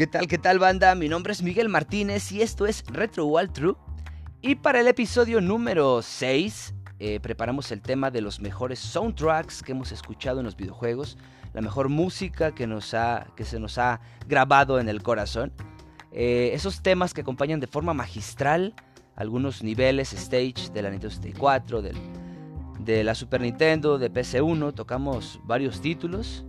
¿Qué tal, qué tal banda? Mi nombre es Miguel Martínez y esto es Retro Wall True. Y para el episodio número 6 eh, preparamos el tema de los mejores soundtracks que hemos escuchado en los videojuegos, la mejor música que, nos ha, que se nos ha grabado en el corazón. Eh, esos temas que acompañan de forma magistral algunos niveles, stage de la Nintendo 64, del, de la Super Nintendo, de PC1, tocamos varios títulos.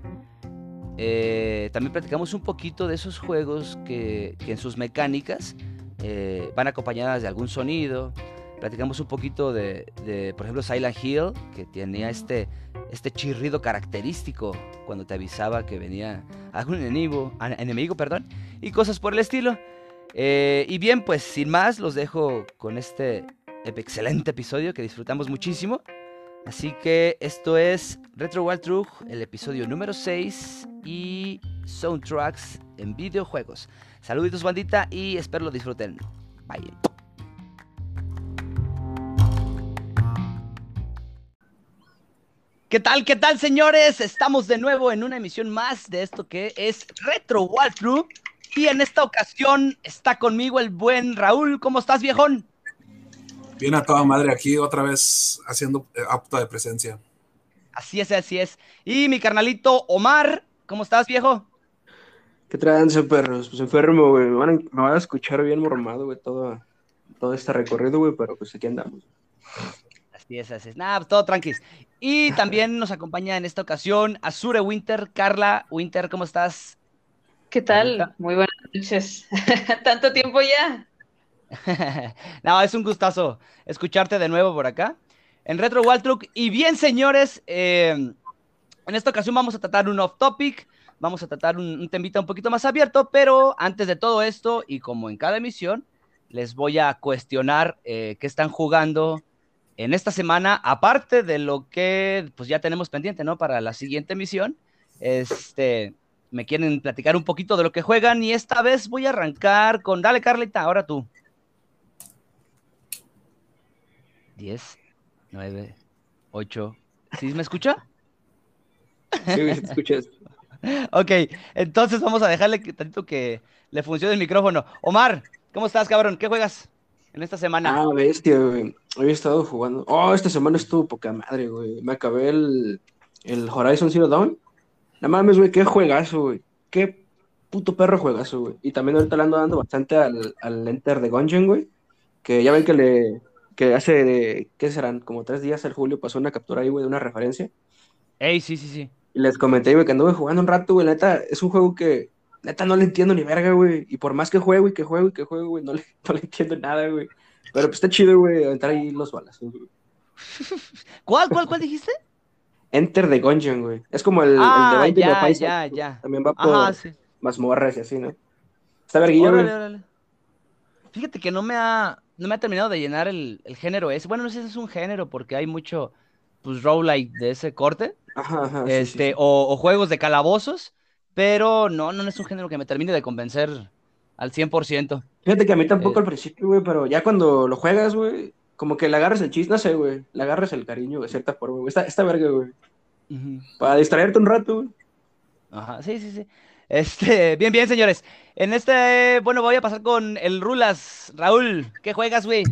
Eh, también platicamos un poquito de esos juegos que, en sus mecánicas eh, van acompañadas de algún sonido. Platicamos un poquito de, por ejemplo, Silent Hill, que tenía este, este chirrido característico cuando te avisaba que venía algún enemigo, enemigo perdón, y cosas por el estilo. Eh, y bien, pues sin más, los dejo con este excelente episodio que disfrutamos muchísimo. Así que esto es Retro Wild Truth, el episodio número 6 y soundtracks en videojuegos. Saluditos bandita y espero lo disfruten. Bye. ¿Qué tal, qué tal, señores? Estamos de nuevo en una emisión más de esto que es Retro Walkthrough. Y en esta ocasión está conmigo el buen Raúl. ¿Cómo estás, viejón? Bien a toda madre aquí, otra vez haciendo eh, apto de presencia. Así es, así es. Y mi carnalito Omar, ¿cómo estás, viejo? ¿Qué tranza, perros? Pues enfermo, güey. Me, van a, escuchar bien mormado, güey, todo, todo este recorrido, güey, pero pues aquí andamos. Así es, así es. Nada, pues todo tranquis. Y también nos acompaña en esta ocasión Azure Winter. Carla Winter, ¿cómo estás? ¿Qué tal? Muy buenas noches. ¿Tanto tiempo ya? no, es un gustazo escucharte de nuevo por acá en Retro Truck. Y bien, señores, eh, en esta ocasión vamos a tratar un off topic, vamos a tratar un, temita un poquito más abierto, pero antes de todo esto, y como en cada emisión, les voy a cuestionar eh, qué están jugando en esta semana, aparte de lo que pues ya tenemos pendiente, ¿no? Para la siguiente emisión. Este, me quieren platicar un poquito de lo que juegan y esta vez voy a arrancar con, dale Carlita, ahora tú. 10, 9, 8, ¿sí me escucha? Sí, te escuchas. ok, entonces vamos a dejarle tantito que le funcione el micrófono. Omar, ¿cómo estás, cabrón? ¿Qué juegas en esta semana? Ah, bestia, güey. Hoy he estado jugando. Oh, esta semana estuvo poca madre, güey. Me acabé el, el Horizon Zero Dawn no mames, güey, qué juegazo, güey. Qué puto perro juegazo, güey. Y también ahorita le ando dando bastante al, al Enter de Gungeon, güey. Que ya ven que le. Que hace, de, ¿qué serán? Como tres días el Julio pasó una captura ahí, güey, de una referencia. Ey, sí, sí, sí. Y les comenté, güey, que anduve jugando un rato, güey. Neta, es un juego que. Neta, no le entiendo ni verga, güey. Y por más que juego y que juego y que juego, güey, no le, no le entiendo nada, güey. Pero pues está chido, güey, aventar ahí los balas. ¿Cuál, cuál, cuál dijiste? Enter the Gungeon, güey. Es como el, ah, el de ya, ya, ya. También va por Ajá, sí. mazmorras y así, ¿no? Está verguillo, güey. Fíjate que no me ha, no me ha terminado de llenar el, el, género ese. Bueno, no sé si es un género porque hay mucho, pues, roguelike de ese corte. Ajá, ajá. Este, sí, O, o, juegos de calabozos. Pero no, no es un género que me termine de convencer al 100%. Fíjate que a mí tampoco eh, al principio, güey, pero ya cuando lo juegas, güey, como que le agarras el chiste, no sé, güey. Le agarras el cariño de cierta forma, güey. Esta, esta verga, güey. Para distraerte un rato, güey. Ajá, sí, sí, sí. Este, bien, bien, señores. En este, bueno, voy a pasar con el Rulas. Raúl, ¿qué juegas, güey?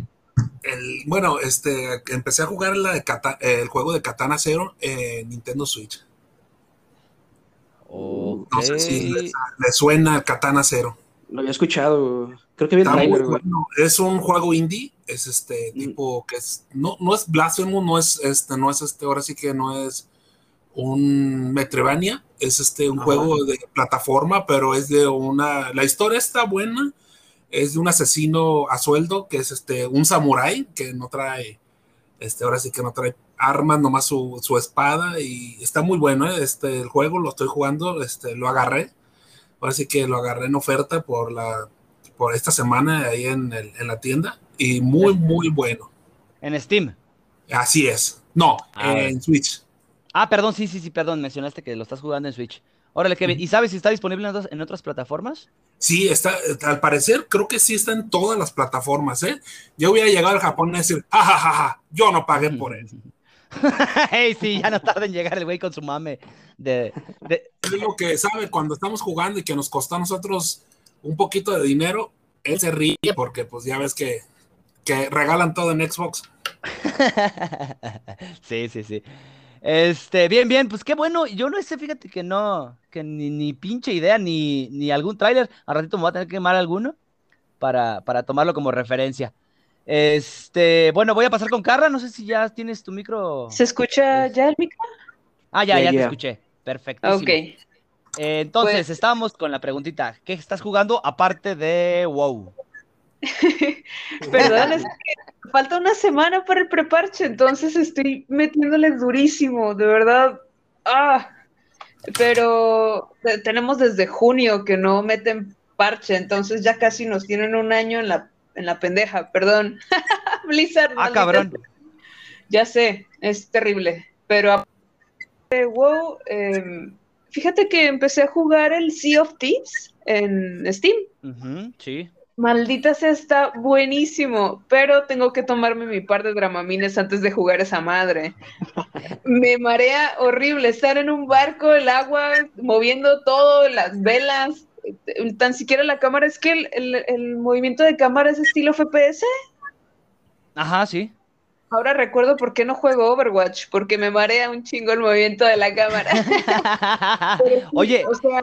El, bueno, este, empecé a jugar la de el juego de Katana Zero en Nintendo Switch. No sé si le, suena Katana Zero. Lo había escuchado. Creo que bien bueno. Es un juego indie, es este mm. tipo que es no no es Blasphemous, no es este no es este ahora sí que no es un Metroidvania, es este un juego de plataforma, pero es de una la historia está buena, es de un asesino a sueldo que es este un samurái que no trae este ahora sí que no trae armas, nomás su, su espada y está muy bueno, ¿eh? este el juego lo estoy jugando, este lo agarré. Ahora sí que lo agarré en oferta por la por esta semana ahí en, el, en la tienda y muy, muy bueno. ¿En Steam? Así es. No, en Switch. Ah, perdón, sí, sí, sí, perdón, mencionaste que lo estás jugando en Switch. Órale, Kevin, ¿y sabes si está disponible en otras, en otras plataformas? Sí, está, al parecer creo que sí está en todas las plataformas, ¿eh? Yo voy a llegar al Japón y decir, jajajaja, yo no pagué por él. hey, sí, ya no tarda en llegar el güey con su mame de... Es lo que sabe cuando estamos jugando y que nos costó a nosotros un poquito de dinero, él se ríe porque pues ya ves que, que regalan todo en Xbox. sí, sí, sí. Este, bien, bien, pues qué bueno. Yo no sé, fíjate que no, que ni, ni pinche idea, ni, ni algún tráiler. Al ratito me voy a tener que quemar alguno para, para tomarlo como referencia. Este, bueno, voy a pasar con Carla. No sé si ya tienes tu micro. ¿Se escucha ya el micro? Ah, ya, ya, te escuché. Perfecto. Ok. entonces, pues estábamos con la preguntita. ¿Qué estás jugando aparte de WoW? Perdón, es que falta una semana para el preparche, entonces estoy metiéndole durísimo, de verdad. Ah, pero tenemos desde junio que no meten parche, entonces ya casi nos tienen un año en la, en la pendeja, perdón. Blizzard. Ah, cabrón. Ya sé, es terrible, pero wow, em, fíjate que empecé a jugar el Sea of Thieves en Steam. sí. Maldita sea, está buenísimo, pero tengo que tomarme mi par de dramamines antes de jugar esa madre. Me marea horrible estar en un barco, el agua, moviendo todo, las velas, tan siquiera la cámara, es que el, movimiento de cámara es estilo FPS. Ajá, sí. Ahora recuerdo por qué no juego Overwatch, porque me marea un chingo el movimiento de la cámara. Oye, o sea,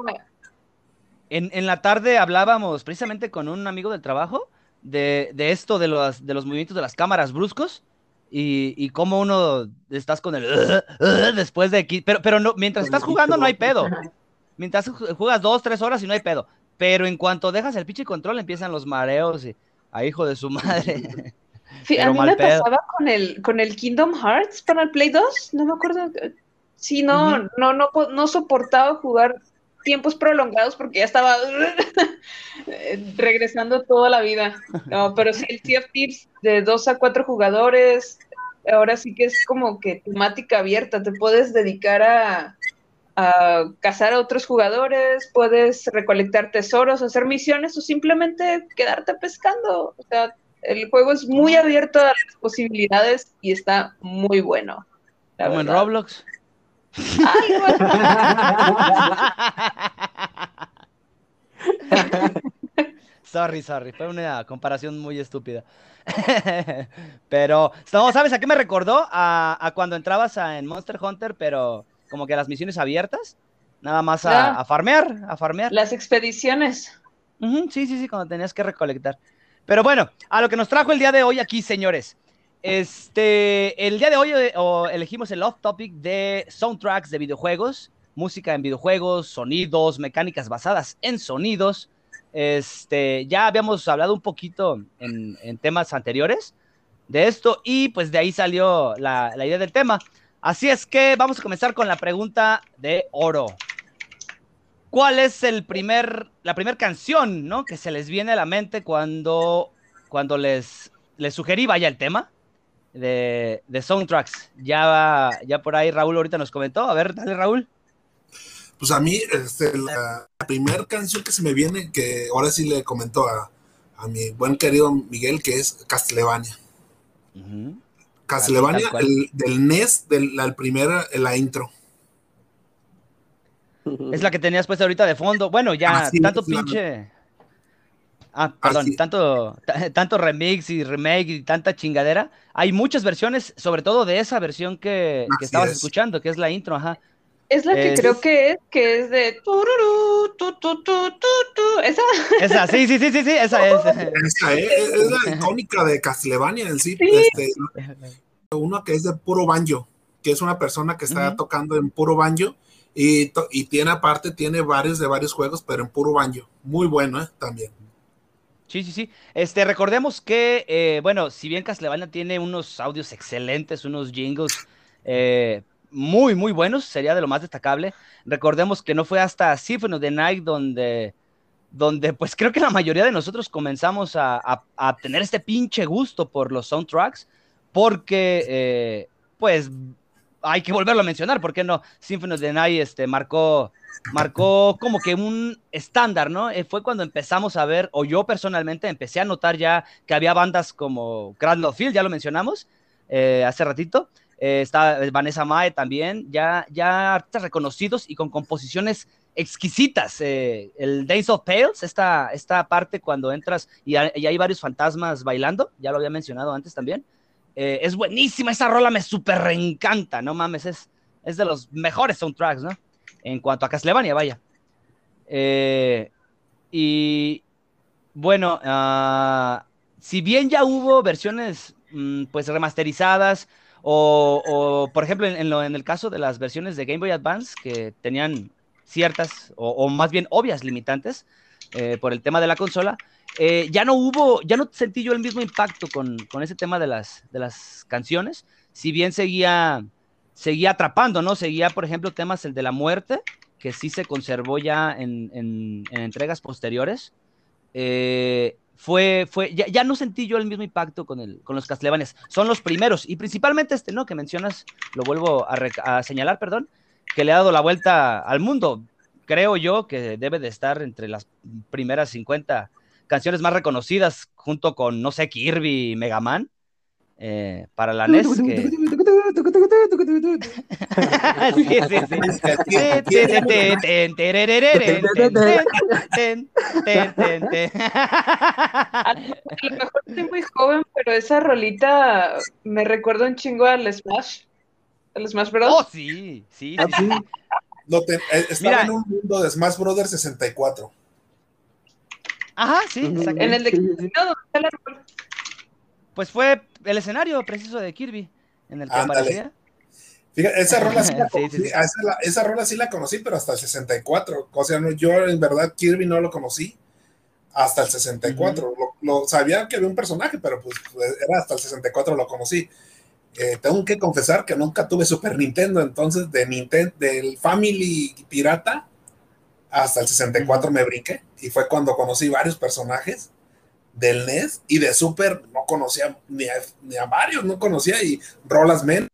en, la tarde hablábamos precisamente con un amigo del trabajo de, esto de los, de los movimientos de las cámaras bruscos y, y cómo uno estás con el después de aquí. Pero, pero no, mientras estás jugando no hay pedo. Mientras juegas dos, tres horas y no hay pedo. Pero en cuanto dejas el pinche control empiezan los mareos y a hijo de su madre. a mí me pasaba con el, con el Kingdom Hearts para el Play 2, no me acuerdo. Sí, no, no, no, no soportaba jugar tiempos prolongados porque ya estaba regresando toda la vida. No, pero sí, el Sea of Thieves de dos a cuatro jugadores, ahora sí que es como que temática abierta, te puedes dedicar a, a cazar a otros jugadores, puedes recolectar tesoros, hacer misiones o simplemente quedarte pescando. O sea, el juego es muy abierto a las posibilidades y está muy bueno. Como en Roblox. Sorry, sorry, fue una comparación muy estúpida. pero, ¿sabes a qué me recordó? A, cuando entrabas en Monster Hunter, pero como que a las misiones abiertas, nada más a, farmear, a farmear. Las expediciones. sí, sí, sí, cuando tenías que recolectar. Pero bueno, a lo que nos trajo el día de hoy aquí, señores. Este, el día de hoy eh, elegimos el off topic de soundtracks de videojuegos, música en videojuegos, sonidos, mecánicas basadas en sonidos. Este, ya habíamos hablado un poquito en, temas anteriores de esto y pues de ahí salió la, idea del tema. Así es que vamos a comenzar con la pregunta de oro. ¿Cuál es el primer, la primera canción ¿no? que se les viene a la mente cuando, cuando les, les sugerí vaya el tema? De, soundtracks. Ya, ya por ahí Raúl ahorita nos comentó. A ver, dale Raúl. Pues a mí, este, la, primera canción que se me viene, que ahora sí le comentó a, mi buen querido Miguel, que es Castlevania. Castlevania, del NES, del, la primera, la intro. Es la que tenías puesta ahorita de fondo. Bueno, ya, tanto pinche. Ah, perdón, tanto, tanto remix y remake y tanta chingadera. Hay muchas versiones, sobre todo de esa versión que, estabas escuchando, que es la intro, ajá. Es la que creo que es, que es de esa. Esa, sí, sí, sí, sí, sí, esa es. Esa es, es la icónica de Castlevania en sí. Este, uno que es de puro banjo, que es una persona que está tocando en puro banjo y, y, tiene aparte, tiene varios de varios juegos, pero en puro banjo. Muy bueno, ¿eh? También. Sí, sí, sí. Este, recordemos que, eh, bueno, si bien Castlevania tiene unos audios excelentes, unos jingles eh, muy, muy buenos, sería de lo más destacable. Recordemos que no fue hasta Symphony of the Night donde, donde pues creo que la mayoría de nosotros comenzamos a, tener este pinche gusto por los soundtracks, porque, eh, pues, hay que volverlo a mencionar, ¿por qué no? Symphony of the Night este, marcó marcó como que un estándar, ¿no? Eh, fue cuando empezamos a ver, o yo personalmente empecé a notar ya que había bandas como Cradle Field, ya lo mencionamos eh, hace ratito, eh, está Vanessa Mae también, ya, ya artistas reconocidos y con composiciones exquisitas. Eh, el Days of Tales, esta, esta parte cuando entras y, hay varios fantasmas bailando, ya lo había mencionado antes también. Eh, es buenísima, esa rola me súper reencanta, no mames, es, es de los mejores soundtracks, ¿no? En cuanto a Castlevania, vaya. Eh, y bueno, uh, si bien ya hubo versiones mm, pues remasterizadas, o, por ejemplo en, en, el caso de las versiones de Game Boy Advance que tenían ciertas o, más bien obvias limitantes eh, por el tema de la consola, eh, ya no hubo, ya no sentí yo el mismo impacto con, con, ese tema de las, de las canciones, si bien seguía, seguía atrapando, ¿no? Seguía, por ejemplo, temas el de la muerte, que sí se conservó ya en, en, entregas posteriores. Eh, fue, fue ya, ya, no sentí yo el mismo impacto con, el, con los Castlevanias. Son los primeros, y principalmente este, ¿no? Que mencionas, lo vuelvo a, a, señalar, perdón, que le ha dado la vuelta al mundo. Creo yo que debe de estar entre las primeras 50 canciones más reconocidas, junto con, no sé, Kirby y Mega Man. Eh, para la NES. Que... sí, sí, A lo mejor estoy muy joven, pero esa rolita me recuerda un chingo al Smash. ¿El Smash Bros? Oh, sí, sí, sí. Te, estaba en un mundo de Smash Brothers 64. Ajá, sí, exacto. En el de Pues fue el escenario preciso de Kirby en el que aparecía. Fíjate, esa rola sí la conocí, sí, sí. Esa, esa, rola sí la conocí, pero hasta el 64. O sea, no, yo en verdad Kirby no lo conocí hasta el 64. Uh -huh. lo, lo, sabía que había un personaje, pero pues era hasta el 64 lo conocí. Eh, tengo que confesar que nunca tuve Super Nintendo, entonces de Nintendo, del Family Pirata hasta el 64 uh -huh. me brinqué y fue cuando conocí varios personajes del NES y de Super no conocía ni a, ni a varios, no conocía y rolas men.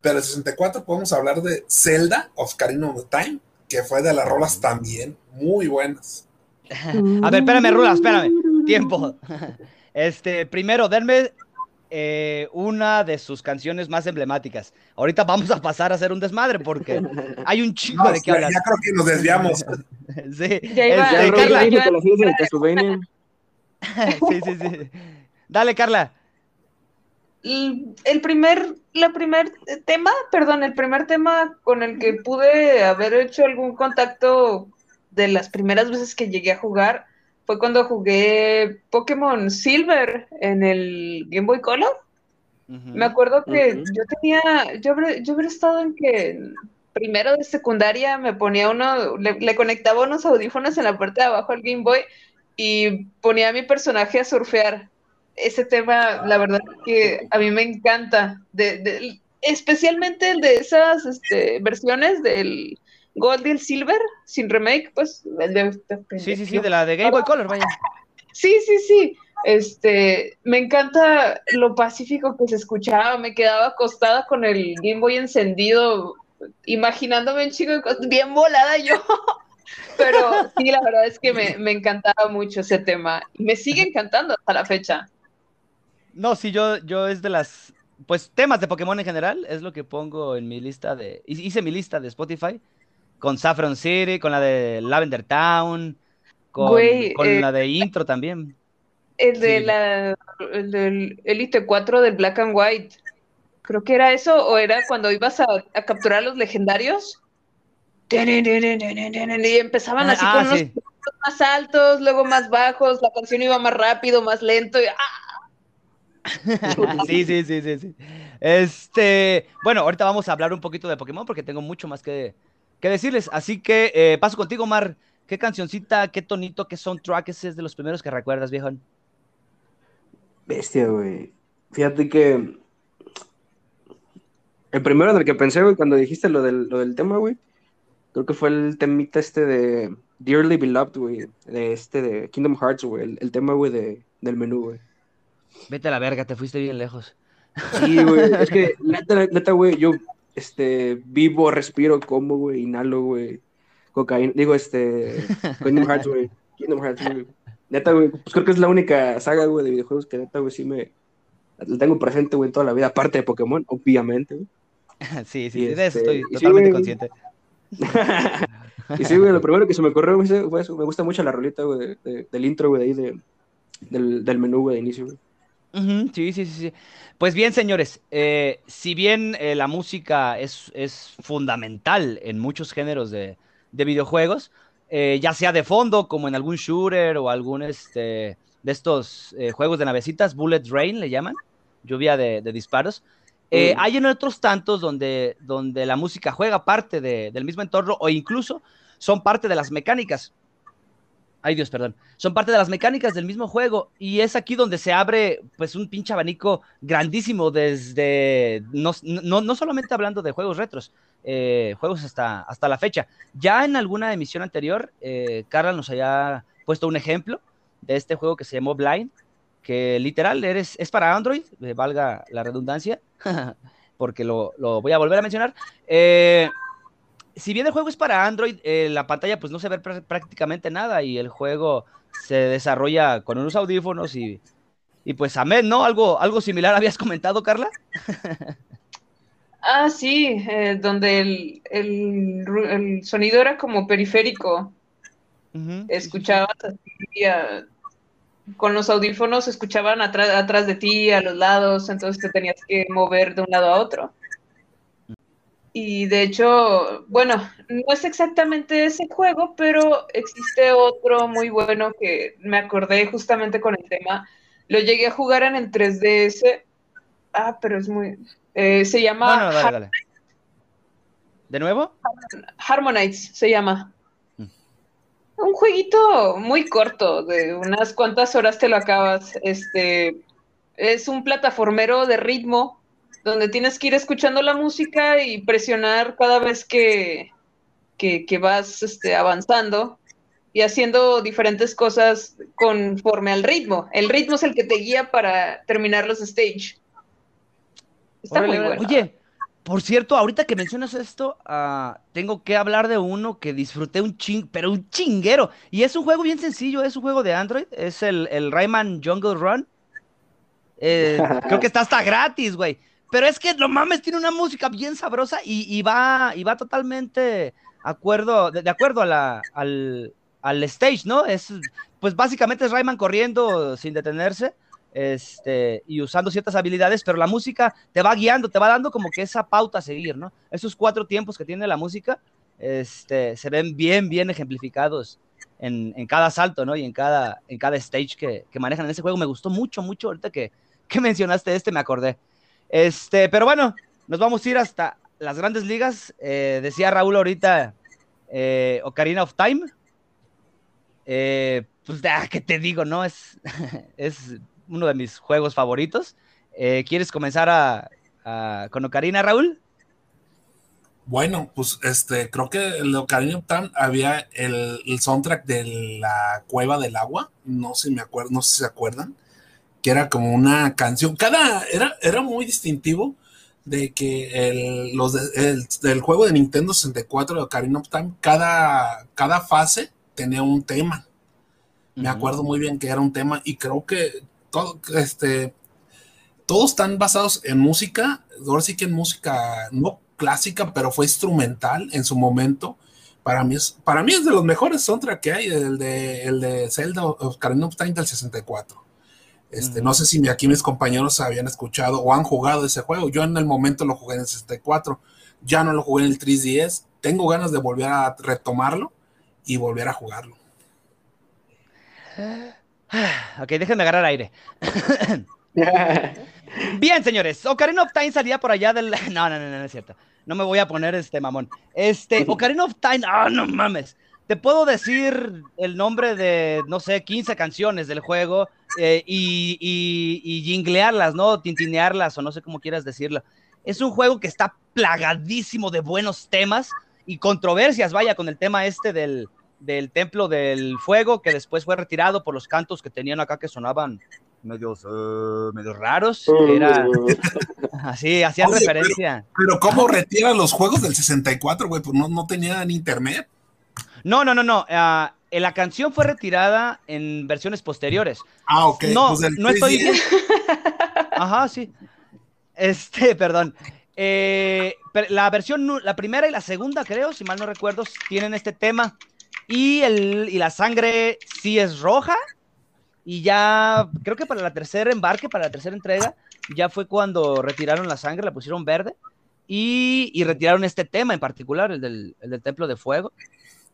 Pero el 64 podemos hablar de Zelda of Ocarina of Time, que fue de las rolas también muy buenas. A ver, espérame, Rula, espérame. Tiempo. Este, primero, denme eh, una de sus canciones más emblemáticas. Ahorita vamos a pasar a hacer un desmadre porque hay un chico no, de qué hablar. Ya creo que nos desviamos. sí. Ya iba, este, ya Carla. iba, sí, sí, sí. Dale, Carla. El primer, la primer tema, perdón, el primer tema con el que pude haber hecho algún contacto de las primeras veces que llegué a jugar fue cuando jugué Pokémon Silver en el Game Boy Color. Uh -huh. Me acuerdo que uh -huh. yo tenía, yo hubiera, yo hubiera estado en que primero de secundaria me ponía uno, le, le, conectaba unos audífonos en la parte de abajo al Game Boy y ponía a mi personaje a surfear. Ese tema, la verdad que a mí me encanta, de, de, especialmente el de esas este, versiones del Gold Silver, sin remake, pues. El de, de, sí, sí, sí, de la de Game Boy Color, vaya. Sí, sí, sí. Este, me encanta lo pacífico que se escuchaba, me quedaba acostada con el Game Boy encendido, imaginándome un chico bien volada yo. Pero sí, la verdad es que me, me, encantaba mucho ese tema. Y me sigue encantando hasta la fecha. No, sí, yo, yo es de las. Pues temas de Pokémon en general, es lo que pongo en mi lista de. Hice mi lista de Spotify con Saffron City, con la de Lavender Town, con, Güey, con eh, la de intro también. El de sí. la el del Elite 4 del Black and White. Creo que era eso, o era cuando ibas a, a capturar los legendarios. Y empezaban así ah, con unos sí. más altos, luego más bajos, la canción iba más rápido, más lento. Y, ¡ah! sí, sí, sí, sí, sí. Este, bueno, ahorita vamos a hablar un poquito de Pokémon porque tengo mucho más que, que decirles. Así que eh, paso contigo, Mar. ¿Qué cancioncita, qué tonito, qué soundtrack ese es de los primeros que recuerdas, viejo? Bestia, güey. Fíjate que el primero en el que pensé, güey, cuando dijiste lo del, lo del tema, güey, creo que fue el temita este de Dearly Beloved, güey, de este de Kingdom Hearts, güey, el, el, tema, güey, de, del menú, güey. Vete a la verga, te fuiste bien lejos. Sí, güey, es que neta, neta, güey, yo este, vivo, respiro, como, güey, inhalo, güey, cocaína, digo, este, Kingdom Hearts, güey, Kingdom Hearts, güey. Neta, güey, pues creo que es la única saga, güey, de videojuegos que neta, güey, sí me, la tengo presente, güey, en toda la vida, aparte de Pokémon, obviamente, güey. Sí, sí, y de este, eso estoy totalmente sí, consciente. Y sí, güey, lo primero que se me ocurrió fue eso. Me gusta mucho la rolita, güey, del intro, güey, ahí de, del, del menú, güey, de inicio, güey. Sí, sí, sí, sí. Pues bien, señores, eh, si bien eh, la música es, es, fundamental en muchos géneros de, de videojuegos, eh, ya sea de fondo, como en algún shooter o algún este, de estos juegos de navecitas, Bullet Rain le llaman, lluvia de, de disparos, eh, hay en otros tantos donde, donde la música juega parte del mismo entorno o incluso son parte de las mecánicas. Ay Dios, perdón. Son parte de las mecánicas del mismo juego y es aquí donde se abre pues un pinche abanico grandísimo desde, no, solamente hablando de juegos retros, eh, juegos hasta, hasta la fecha. Ya en alguna emisión anterior, eh, Carla nos había puesto un ejemplo de este juego que se llamó Blind, que literal eres, es para Android, eh, valga la redundancia, porque lo, voy a volver a mencionar. Eh, si bien el juego es para Android, eh, la pantalla pues no se ve prácticamente nada y el juego se desarrolla con unos audífonos y, y pues amén, ¿no? Algo, algo similar habías comentado, Carla. ah, sí, donde el, el, sonido era como periférico. Escuchabas así con los audífonos escuchaban atrás, atrás de ti, a los lados, entonces te tenías que mover de un lado a otro. Y de hecho, bueno, no es exactamente ese juego, pero existe otro muy bueno que me acordé justamente con el tema. Lo llegué a jugar en el 3DS. Ah, pero es muy... Eh, se llama... ¿De nuevo? Harmonites se llama un jueguito muy corto, de unas cuantas horas te lo acabas. Este es un plataformero de ritmo donde tienes que ir escuchando la música y presionar cada vez que, que, vas este, avanzando y haciendo diferentes cosas conforme al ritmo. El ritmo es el que te guía para terminar los stage. Está muy bueno. Oye, por cierto, ahorita que mencionas esto, ah, tengo que hablar de uno que disfruté un ching, pero un chinguero. Y es un juego bien sencillo, es un juego de Android, es el, el Rayman Jungle Run. Eh, creo que está hasta gratis, güey. Pero es que, no mames, tiene una música bien sabrosa y, va, y va totalmente acuerdo, de, acuerdo a al, al stage, ¿no? Es, pues básicamente es Rayman corriendo sin detenerse este, y usando ciertas habilidades, pero la música te va guiando, te va dando como que esa pauta a seguir, ¿no? Esos cuatro tiempos que tiene la música este, se ven bien, bien ejemplificados en, en cada salto, ¿no? Y en cada, en cada stage que, que, manejan en ese juego. Me gustó mucho, mucho. Ahorita que, que mencionaste este, me acordé. Este, pero bueno, nos vamos a ir hasta las grandes ligas. Eh, decía Raúl ahorita, eh, Ocarina of Time. Eh, pues, ah, ¿qué te digo? No, es, es uno de mis juegos favoritos. ¿Quieres comenzar a, con Ocarina, Raúl? Bueno, pues este, creo que el Ocarina of había el, soundtrack de la Cueva del Agua, no sé me acuerdo, no sé si se acuerdan, que era como una canción, cada, era, era muy distintivo de que el, los del juego de Nintendo 64 de Ocarina of Time, cada, cada fase tenía un tema. Me acuerdo muy bien que era un tema y creo que todo, este, todos están basados en música, ahora sí que en música no clásica, pero fue instrumental en su momento. Para mí es, para mí es de los mejores soundtrack que hay, el de, el de Zelda Ocarina of Time del 64. Este, No sé si aquí mis compañeros habían escuchado o han jugado ese juego. Yo en el momento lo jugué en el 64, ya no lo jugué en el 3DS. Tengo ganas de volver a retomarlo y volver a jugarlo. Ok, déjenme agarrar aire. Bien, señores, Ocarina of Time salía por allá del... No, no, no, no, es cierto. No me voy a poner este mamón. Este, Ocarina of Time, ah, no mames. Te puedo decir el nombre de, no sé, 15 canciones del juego eh, y, y, y jinglearlas, ¿no? Tintinearlas o no sé cómo quieras decirlo. Es un juego que está plagadísimo de buenos temas y controversias, vaya, con el tema este del, del Templo del Fuego, que después fue retirado por los cantos que tenían acá que sonaban medios, uh, raros. era así, hacían referencia. Pero, ¿cómo retiran los juegos del 64, güey? Pues no, no tenían internet. No, no, no, no. Uh, la canción fue retirada en versiones posteriores. Ah, ok. No, pues no estoy. Ajá, sí. Este, perdón. eh, la versión, la primera y la segunda, creo, si mal no recuerdo, tienen este tema. Y, el, y la sangre sí es roja. Y ya, creo que para la tercera embarque, para la tercera entrega, ya fue cuando retiraron la sangre, la pusieron verde. Y, y retiraron este tema en particular, el del, el del Templo de Fuego.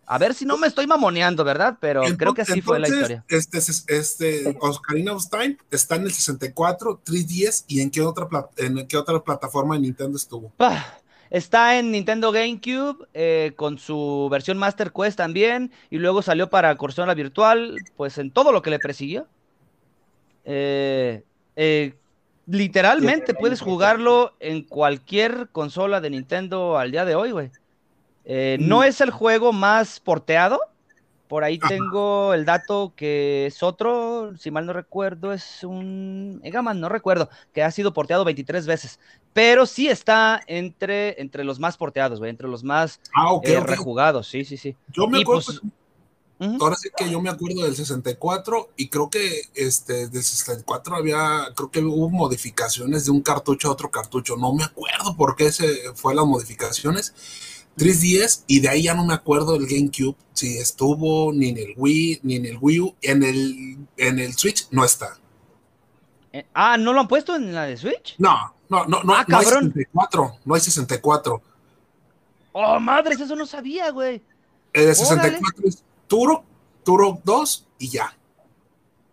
A ver si no me estoy mamoneando, ¿verdad? Pero creo que así fue la historia. Este, este Oscarina of Time está en el 64, 3DS y en qué otra, en qué otra plataforma de Nintendo estuvo. Está en Nintendo GameCube eh, con su versión Master Quest también y luego salió para consola virtual, pues en todo lo que le persiguió. Eh, eh, literalmente puedes jugarlo en cualquier consola de Nintendo al día de hoy, güey. Eh, no es el juego más porteado. Por ahí tengo el dato que es otro, si mal no recuerdo, es un Egaman, no recuerdo, que ha sido porteado 23 veces. Pero sí está entre, entre los más porteados, güey, entre los más ah, eh, rejugados, sí, sí, sí. Yo me acuerdo. Pues, ahora sí que yo me acuerdo del 64 y creo que este del 64 había, creo que hubo modificaciones de un cartucho a otro cartucho. No me acuerdo por qué se fue las modificaciones 3DS y de ahí ya no me acuerdo del GameCube, si estuvo ni en el Wii, ni en el Wii U, en el, en el Switch no está. Eh, ah, ¿no lo han puesto en la de Switch? No, no, no, no, ah, no hay 64, no hay 64. Oh, madres, eso no sabía, güey. El de 64 es Turok, Turok 2 y ya.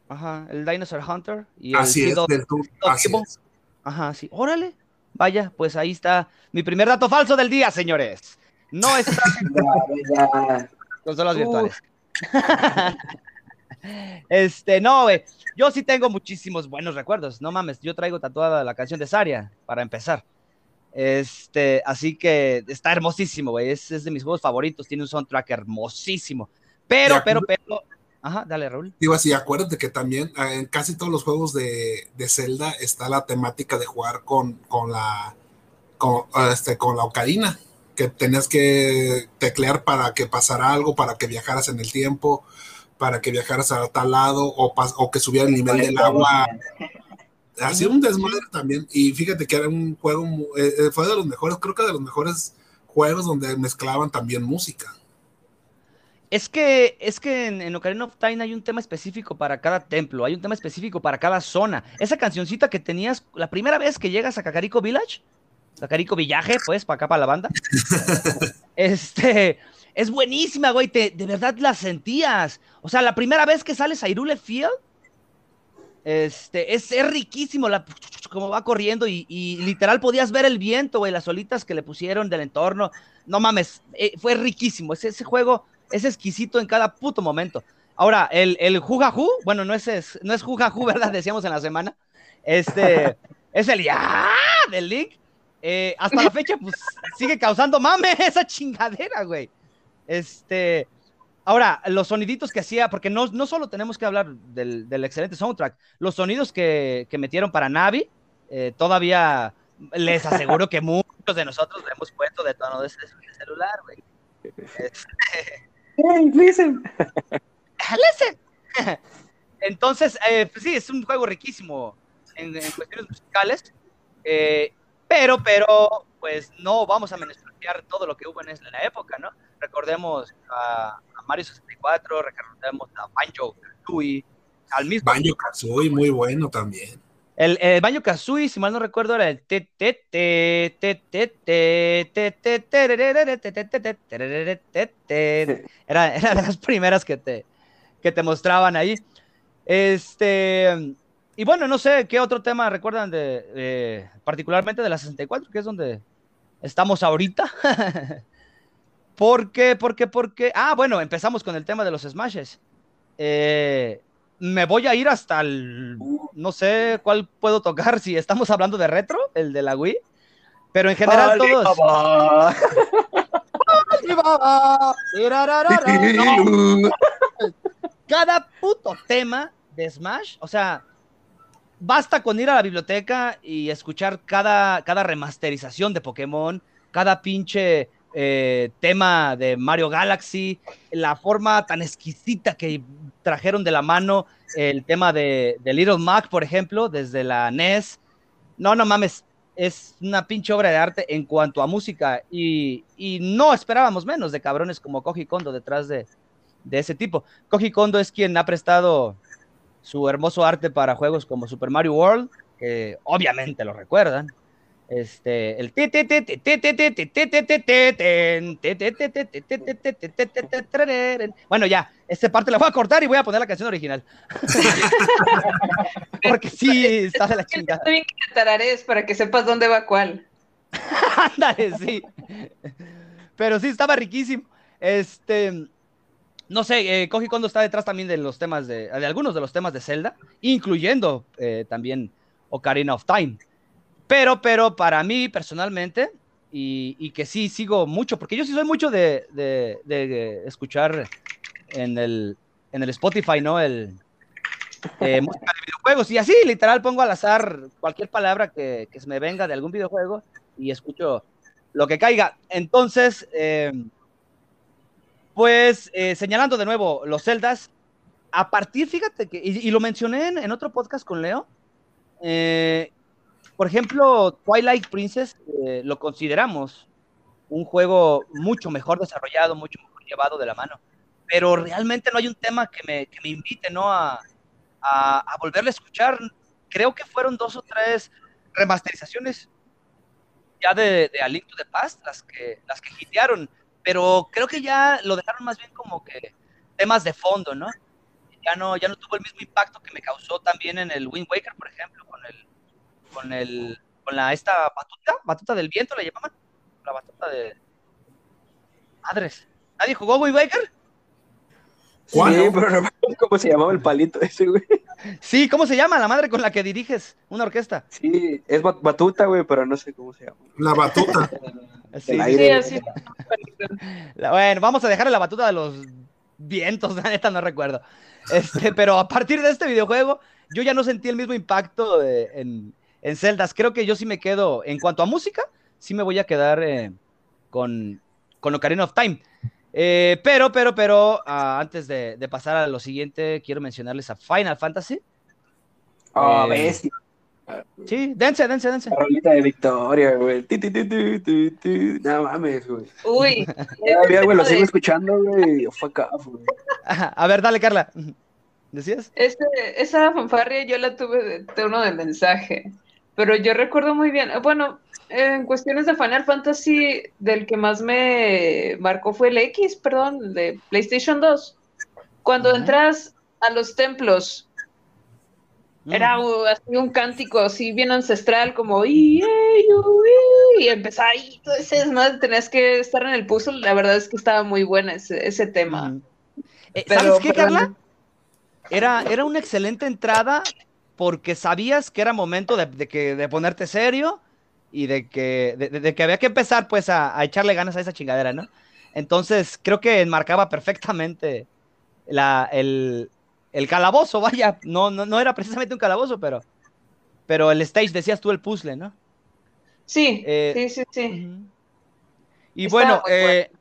Ajá, el Dinosaur Hunter y así el es, del así es. Ajá, sí, órale. Vaya, pues ahí está mi primer dato falso del día, señores. No está consolas virtuales. este, no, güey. Yo sí tengo muchísimos buenos recuerdos. No mames, yo traigo tatuada la canción de Saria para empezar. Este, así que está hermosísimo, güey. Es, de mis juegos favoritos. Tiene un soundtrack hermosísimo. Pero, pero, pero. Ajá, dale, Raúl. Digo así, acuérdate que también ah, en casi todos los juegos de, de Zelda está la temática de jugar con, con la con, este, con la ocarina que tenías que teclear para que pasara algo, para que viajaras en el tiempo, para que viajaras a tal lado o, o que subiera el nivel del agua. Hacía un desmadre también. Y fíjate que era un juego, eh, eh, fue de los mejores, creo que de los mejores juegos donde mezclaban también música. Es que, es que en, Ocarina of Time hay un tema específico para cada templo, hay un tema específico para cada zona. Esa cancioncita que tenías la primera vez que llegas a Kakariko Village, Carico Villaje, pues, para acá, para la banda. este, es buenísima, güey, de verdad la sentías. O sea, la primera vez que sales a Irule Field, este, es, riquísimo la, como va corriendo y, literal podías ver el viento, güey, las olitas que le pusieron del entorno. No mames, eh, fue riquísimo. Ese, ese, juego es exquisito en cada puto momento. Ahora, el, el Jugajú, bueno, no es, no es ¿verdad? Decíamos en la semana. Este, es el ya del Link. Eh, hasta la fecha, pues sigue causando mame esa chingadera, güey. Este. Ahora, los soniditos que hacía, porque no, no solo tenemos que hablar del, excelente soundtrack, los sonidos que, metieron para Navi, eh, todavía les aseguro que muchos de nosotros le hemos puesto de tono de celular, güey. Este, hey, listen. listen. Entonces, eh, pues sí, es un juego riquísimo en, en cuestiones musicales. Eh, pero, pero, pues no vamos a menospreciar todo lo que hubo en la época, ¿no? Recordemos a, Mario 64, recordemos a Banjo Kazooie, al mismo. Banjo Kazooie, muy bueno también. El, el Banjo Kazooie, si mal no recuerdo, era el era, era de las primeras que te, que te mostraban ahí. Este, y bueno, no sé qué otro tema recuerdan de, particularmente de la 64, que es donde estamos ahorita. ¿Por qué? ¿Por qué? ¿Por qué? Ah, bueno, empezamos con el tema de los smashes. Eh, me voy a ir hasta el. No sé cuál puedo tocar si estamos hablando de retro, el de la Wii. Pero en general todos. Cada puto tema de Smash, o sea, basta con ir a la biblioteca y escuchar cada, cada remasterización de Pokémon, cada pinche eh, tema de Mario Galaxy, la forma tan exquisita que trajeron de la mano el tema de, Little Mac, por ejemplo, desde la NES. No, no mames, es una pinche obra de arte en cuanto a música y, y no esperábamos menos de cabrones como Koji Kondo detrás de, de ese tipo. Koji Kondo es quien ha prestado su hermoso arte para juegos como Super Mario World, que obviamente lo recuerdan. Este, el bueno, ya, esta parte la voy a cortar y voy a poner la canción original. Porque sí, está de la chingada. Está bien que tararees para que sepas dónde va cuál. Ándale, sí. Pero sí, estaba riquísimo. Este, no sé, eh, Koji Kondo está detrás también de los temas de, de algunos de los temas de Zelda, incluyendo eh, también Ocarina of Time. Pero, pero para mí personalmente, y, y, que sí sigo mucho, porque yo sí soy mucho de, de, de escuchar en el, en el Spotify, ¿no? El, eh, música de videojuegos, y así, literal, pongo al azar cualquier palabra que, que se me venga de algún videojuego y escucho lo que caiga. Entonces, eh, pues eh, señalando de nuevo los celdas, a partir, fíjate que, y, lo mencioné en, otro podcast con Leo, eh, por ejemplo, Twilight Princess eh, lo consideramos un juego mucho mejor desarrollado, mucho mejor llevado de la mano, pero realmente no hay un tema que me, que me invite ¿no? a, a, a volverle a escuchar. Creo que fueron dos o tres remasterizaciones ya de, de the Past, las que, las que hitearon, pero creo que ya lo dejaron más bien como que temas de fondo, ¿no? Ya no, ya no tuvo el mismo impacto que me causó también en el Wind Waker, por ejemplo, con el, con el, con la, esta batuta, batuta del viento, ¿la llamaban? La batuta de... Madres. ¿Nadie jugó Wind Waker? ¿Cuál? Sí, pero no cómo se llamaba el palito ese, güey. Sí, ¿cómo se llama la madre con la que diriges una orquesta? Sí, es batuta, güey, pero no sé cómo se llama. La batuta. sí, sí, así. Bueno, vamos a dejarle la batuta de los vientos, la neta no recuerdo. Este, pero a partir de este videojuego, yo ya no sentí el mismo impacto de, en, en Zeldas. Creo que yo sí me quedo, en cuanto a música, sí me voy a quedar eh, con, con Ocarina of Time. Eh, pero, pero, pero, uh, antes de, de, pasar a lo siguiente, quiero mencionarles a Final Fantasy. Oh, eh, bestia. Sí, dense, dense, dense. Carolita de Victoria, güey. No mames, güey. Uy. Todavía, güey, lo sigo escuchando, güey. Fuck off, güey. A ver, dale, Carla. ¿Decías? Este, esa fanfarria yo la tuve de tono de mensaje. Pero yo recuerdo muy bien. Bueno, en cuestiones de Final Fantasy, del que más me marcó fue el X, perdón, de PlayStation 2. Cuando uh -huh. entras a los templos, uh era así un cántico así bien ancestral, como y, y empezaba ahí, todo ese desmadre, tenías que estar en el puzzle. La verdad es que estaba muy buena ese, ese tema. Eh, ¿Sabes pero, qué, Carla? Era, era una excelente entrada porque sabías que era momento de, de, que, de ponerte serio y de que, de, de que había que empezar pues a, a, echarle ganas a esa chingadera, ¿no? Entonces creo que enmarcaba perfectamente la, el, el calabozo, vaya, no, no, no, era precisamente un calabozo, pero, pero el stage, decías tú el puzzle, ¿no? Sí, eh, sí, sí, sí. Y bueno, eh,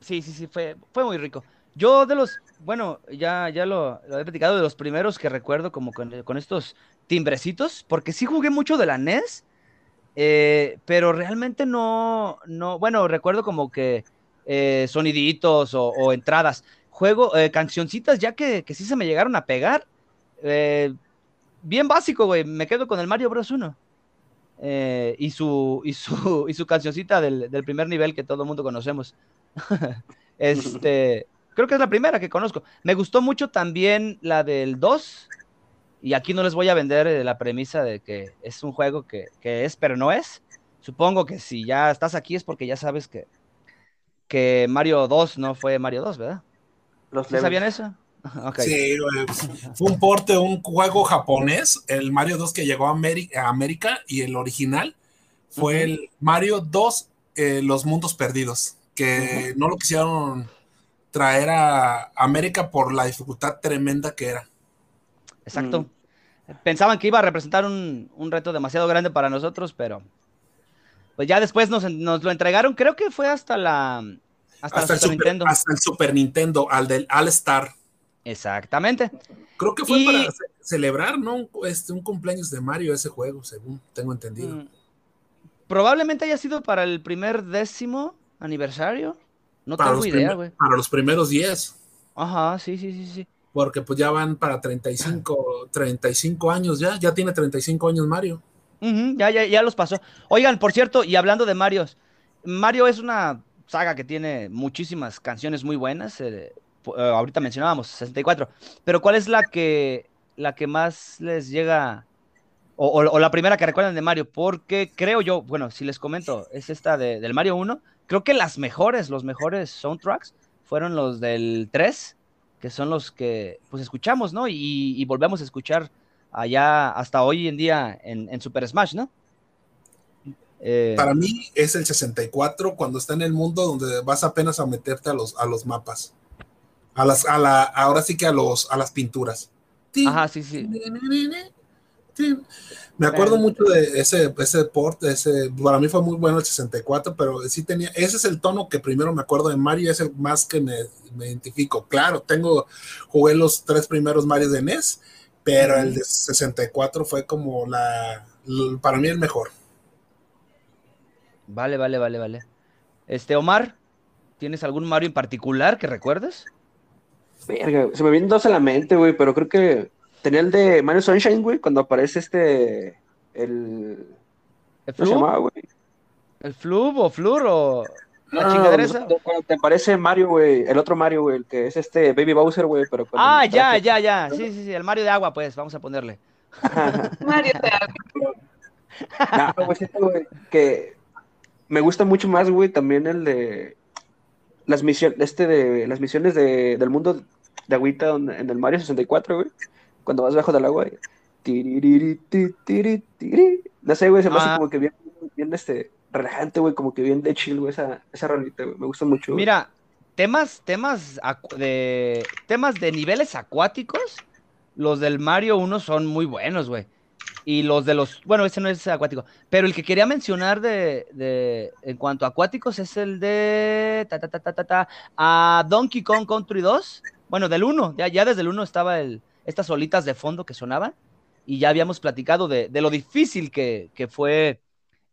sí, sí, sí, fue, fue muy rico. Yo de los, bueno, ya, ya lo, lo, he platicado de los primeros que recuerdo como con, con, estos timbrecitos, porque sí jugué mucho de la NES, eh, pero realmente no, no, bueno, recuerdo como que eh, soniditos o, o, entradas, juego, eh, cancioncitas ya que, que, sí se me llegaron a pegar, eh, bien básico, güey, me quedo con el Mario Bros. 1. y, su, y, su, y su cancioncita del, del primer nivel que todo el mundo conocemos. este, Creo que es la primera que conozco. Me gustó mucho también la del 2. Y aquí no les voy a vender eh, la premisa de que es un juego que, que, es, pero no es. Supongo que si ya estás aquí es porque ya sabes que, que Mario 2 no fue Mario 2, ¿verdad? Los ¿Sí ¿Sabían eso? Okay. Sí, fue un porte, un juego japonés, el Mario 2 que llegó a América, a América y el original fue uh -huh. el Mario 2, eh, Los Mundos Perdidos, que uh -huh. no lo quisieron traer a América por la dificultad tremenda que era. Exacto. Mm. Pensaban que iba a representar un, un, reto demasiado grande para nosotros, pero pues ya después nos, nos lo entregaron, creo que fue hasta la hasta, hasta, el, Super, Nintendo. hasta el Super Nintendo, al del All Star. Exactamente. Creo que fue y... para celebrar, ¿no? Este, un cumpleaños de Mario ese juego, según tengo entendido. Mm. probablemente haya sido para el primer décimo aniversario. No Para tengo los, idea, güey. para los primeros 10, Ajá, sí, sí, sí, sí. porque pues ya van para 35, 35 años ya, ya tiene 35 años Mario. Ya, ya, ya los pasó. Oigan, por cierto, y hablando de Marios, Mario es una saga que tiene muchísimas canciones muy buenas. eh, eh, ahorita mencionábamos 64, pero ¿cuál es la que la que más les llega o la primera que recuerdan de Mario? Porque creo yo, bueno, si les comento, es esta de- del Mario 1. Creo que las mejores, los mejores soundtracks fueron los del 3, que son los que pues escuchamos, ¿no? Y, y volvemos a escuchar allá hasta hoy en día en, en Super Smash, ¿no? Eh, Para mí es el 64 cuando está en el mundo donde vas apenas a meterte a los, a los mapas. A las, a la, ahora sí que a los, a las pinturas. Ajá, sí, sí. Me acuerdo mucho de ese, ese port, ese, para mí fue muy bueno el 64, pero sí tenía, ese es el tono que primero me acuerdo de Mario, es el más que me, me identifico. Claro, tengo, jugué los tres primeros Mario de NES, pero el de 64 fue como la, para mí el mejor. Vale, vale, vale, vale. Este, Omar, ¿tienes algún Mario en particular que recuerdes? Verga, se me vienen dos a la mente, güey, pero creo que tenía el de Mario Sunshine, güey, cuando aparece este. El. ¿El ¿Cómo se llamaba, güey? ¿El Flub o Flur o la No, chingadera no, esa? cuando- te aparece Mario, güey, el otro Mario, güey, el que es este Baby Bowser, güey, pero con Ah, el ya, ya, ya. Sí, sí, sí, el Mario de agua, pues, vamos a ponerle. Mario te habla. No, güey, siento, güey, que me gusta mucho más, güey, también el de las misiones, este de las misiones de, del mundo de agüita donde- en el Mario 64, güey, cuando vas bajo del agua. y-. No sé, güey, se me hace Ah. como que bien, bien este, relajante, güey, como que bien de chill, güey, esa, esa rolita, güey, me gusta mucho. güey. Mira, temas, temas de temas de niveles acuáticos, los del Mario 1 son muy buenos, güey. Y los de los, bueno, ese no es acuático, pero el que quería mencionar de, de en cuanto a acuáticos es el de ta ta ta ta ta, ta, a Donkey Kong Country 2. Bueno, del 1, ya, desde el 1 estaba el, estas olitas de fondo que sonaban y ya habíamos platicado de, de lo difícil que, que fue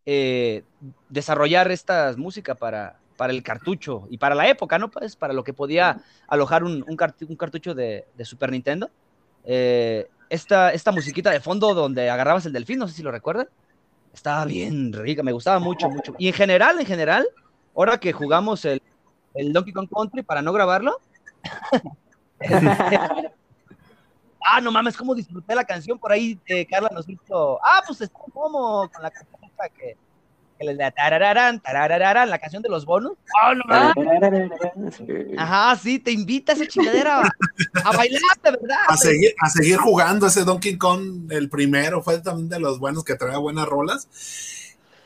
eh, desarrollar esta música para, para el cartucho y para la época, ¿no? Pues para lo que podía alojar un, un, cartu- un cartucho de, de Super Nintendo. Eh, esta, esta musiquita de fondo donde agarrabas el delfín, no sé si lo recuerdan. Estaba bien rica, me gustaba mucho, mucho. Y en general, en general, ahora que jugamos el, el Donkey Kong Country para no grabarlo. ah, no mames, cómo disfruté la canción. Por ahí eh, Carla nos dijo, ah, pues está como con la canción que, que les da tarararán, tarararán, la canción de los bonos. No. Ajá, sí, te invita esa chingadera a, a bailar, de verdad. A seguir, a seguir jugando ese Donkey Kong, el primero, fue también de los buenos que traía buenas rolas.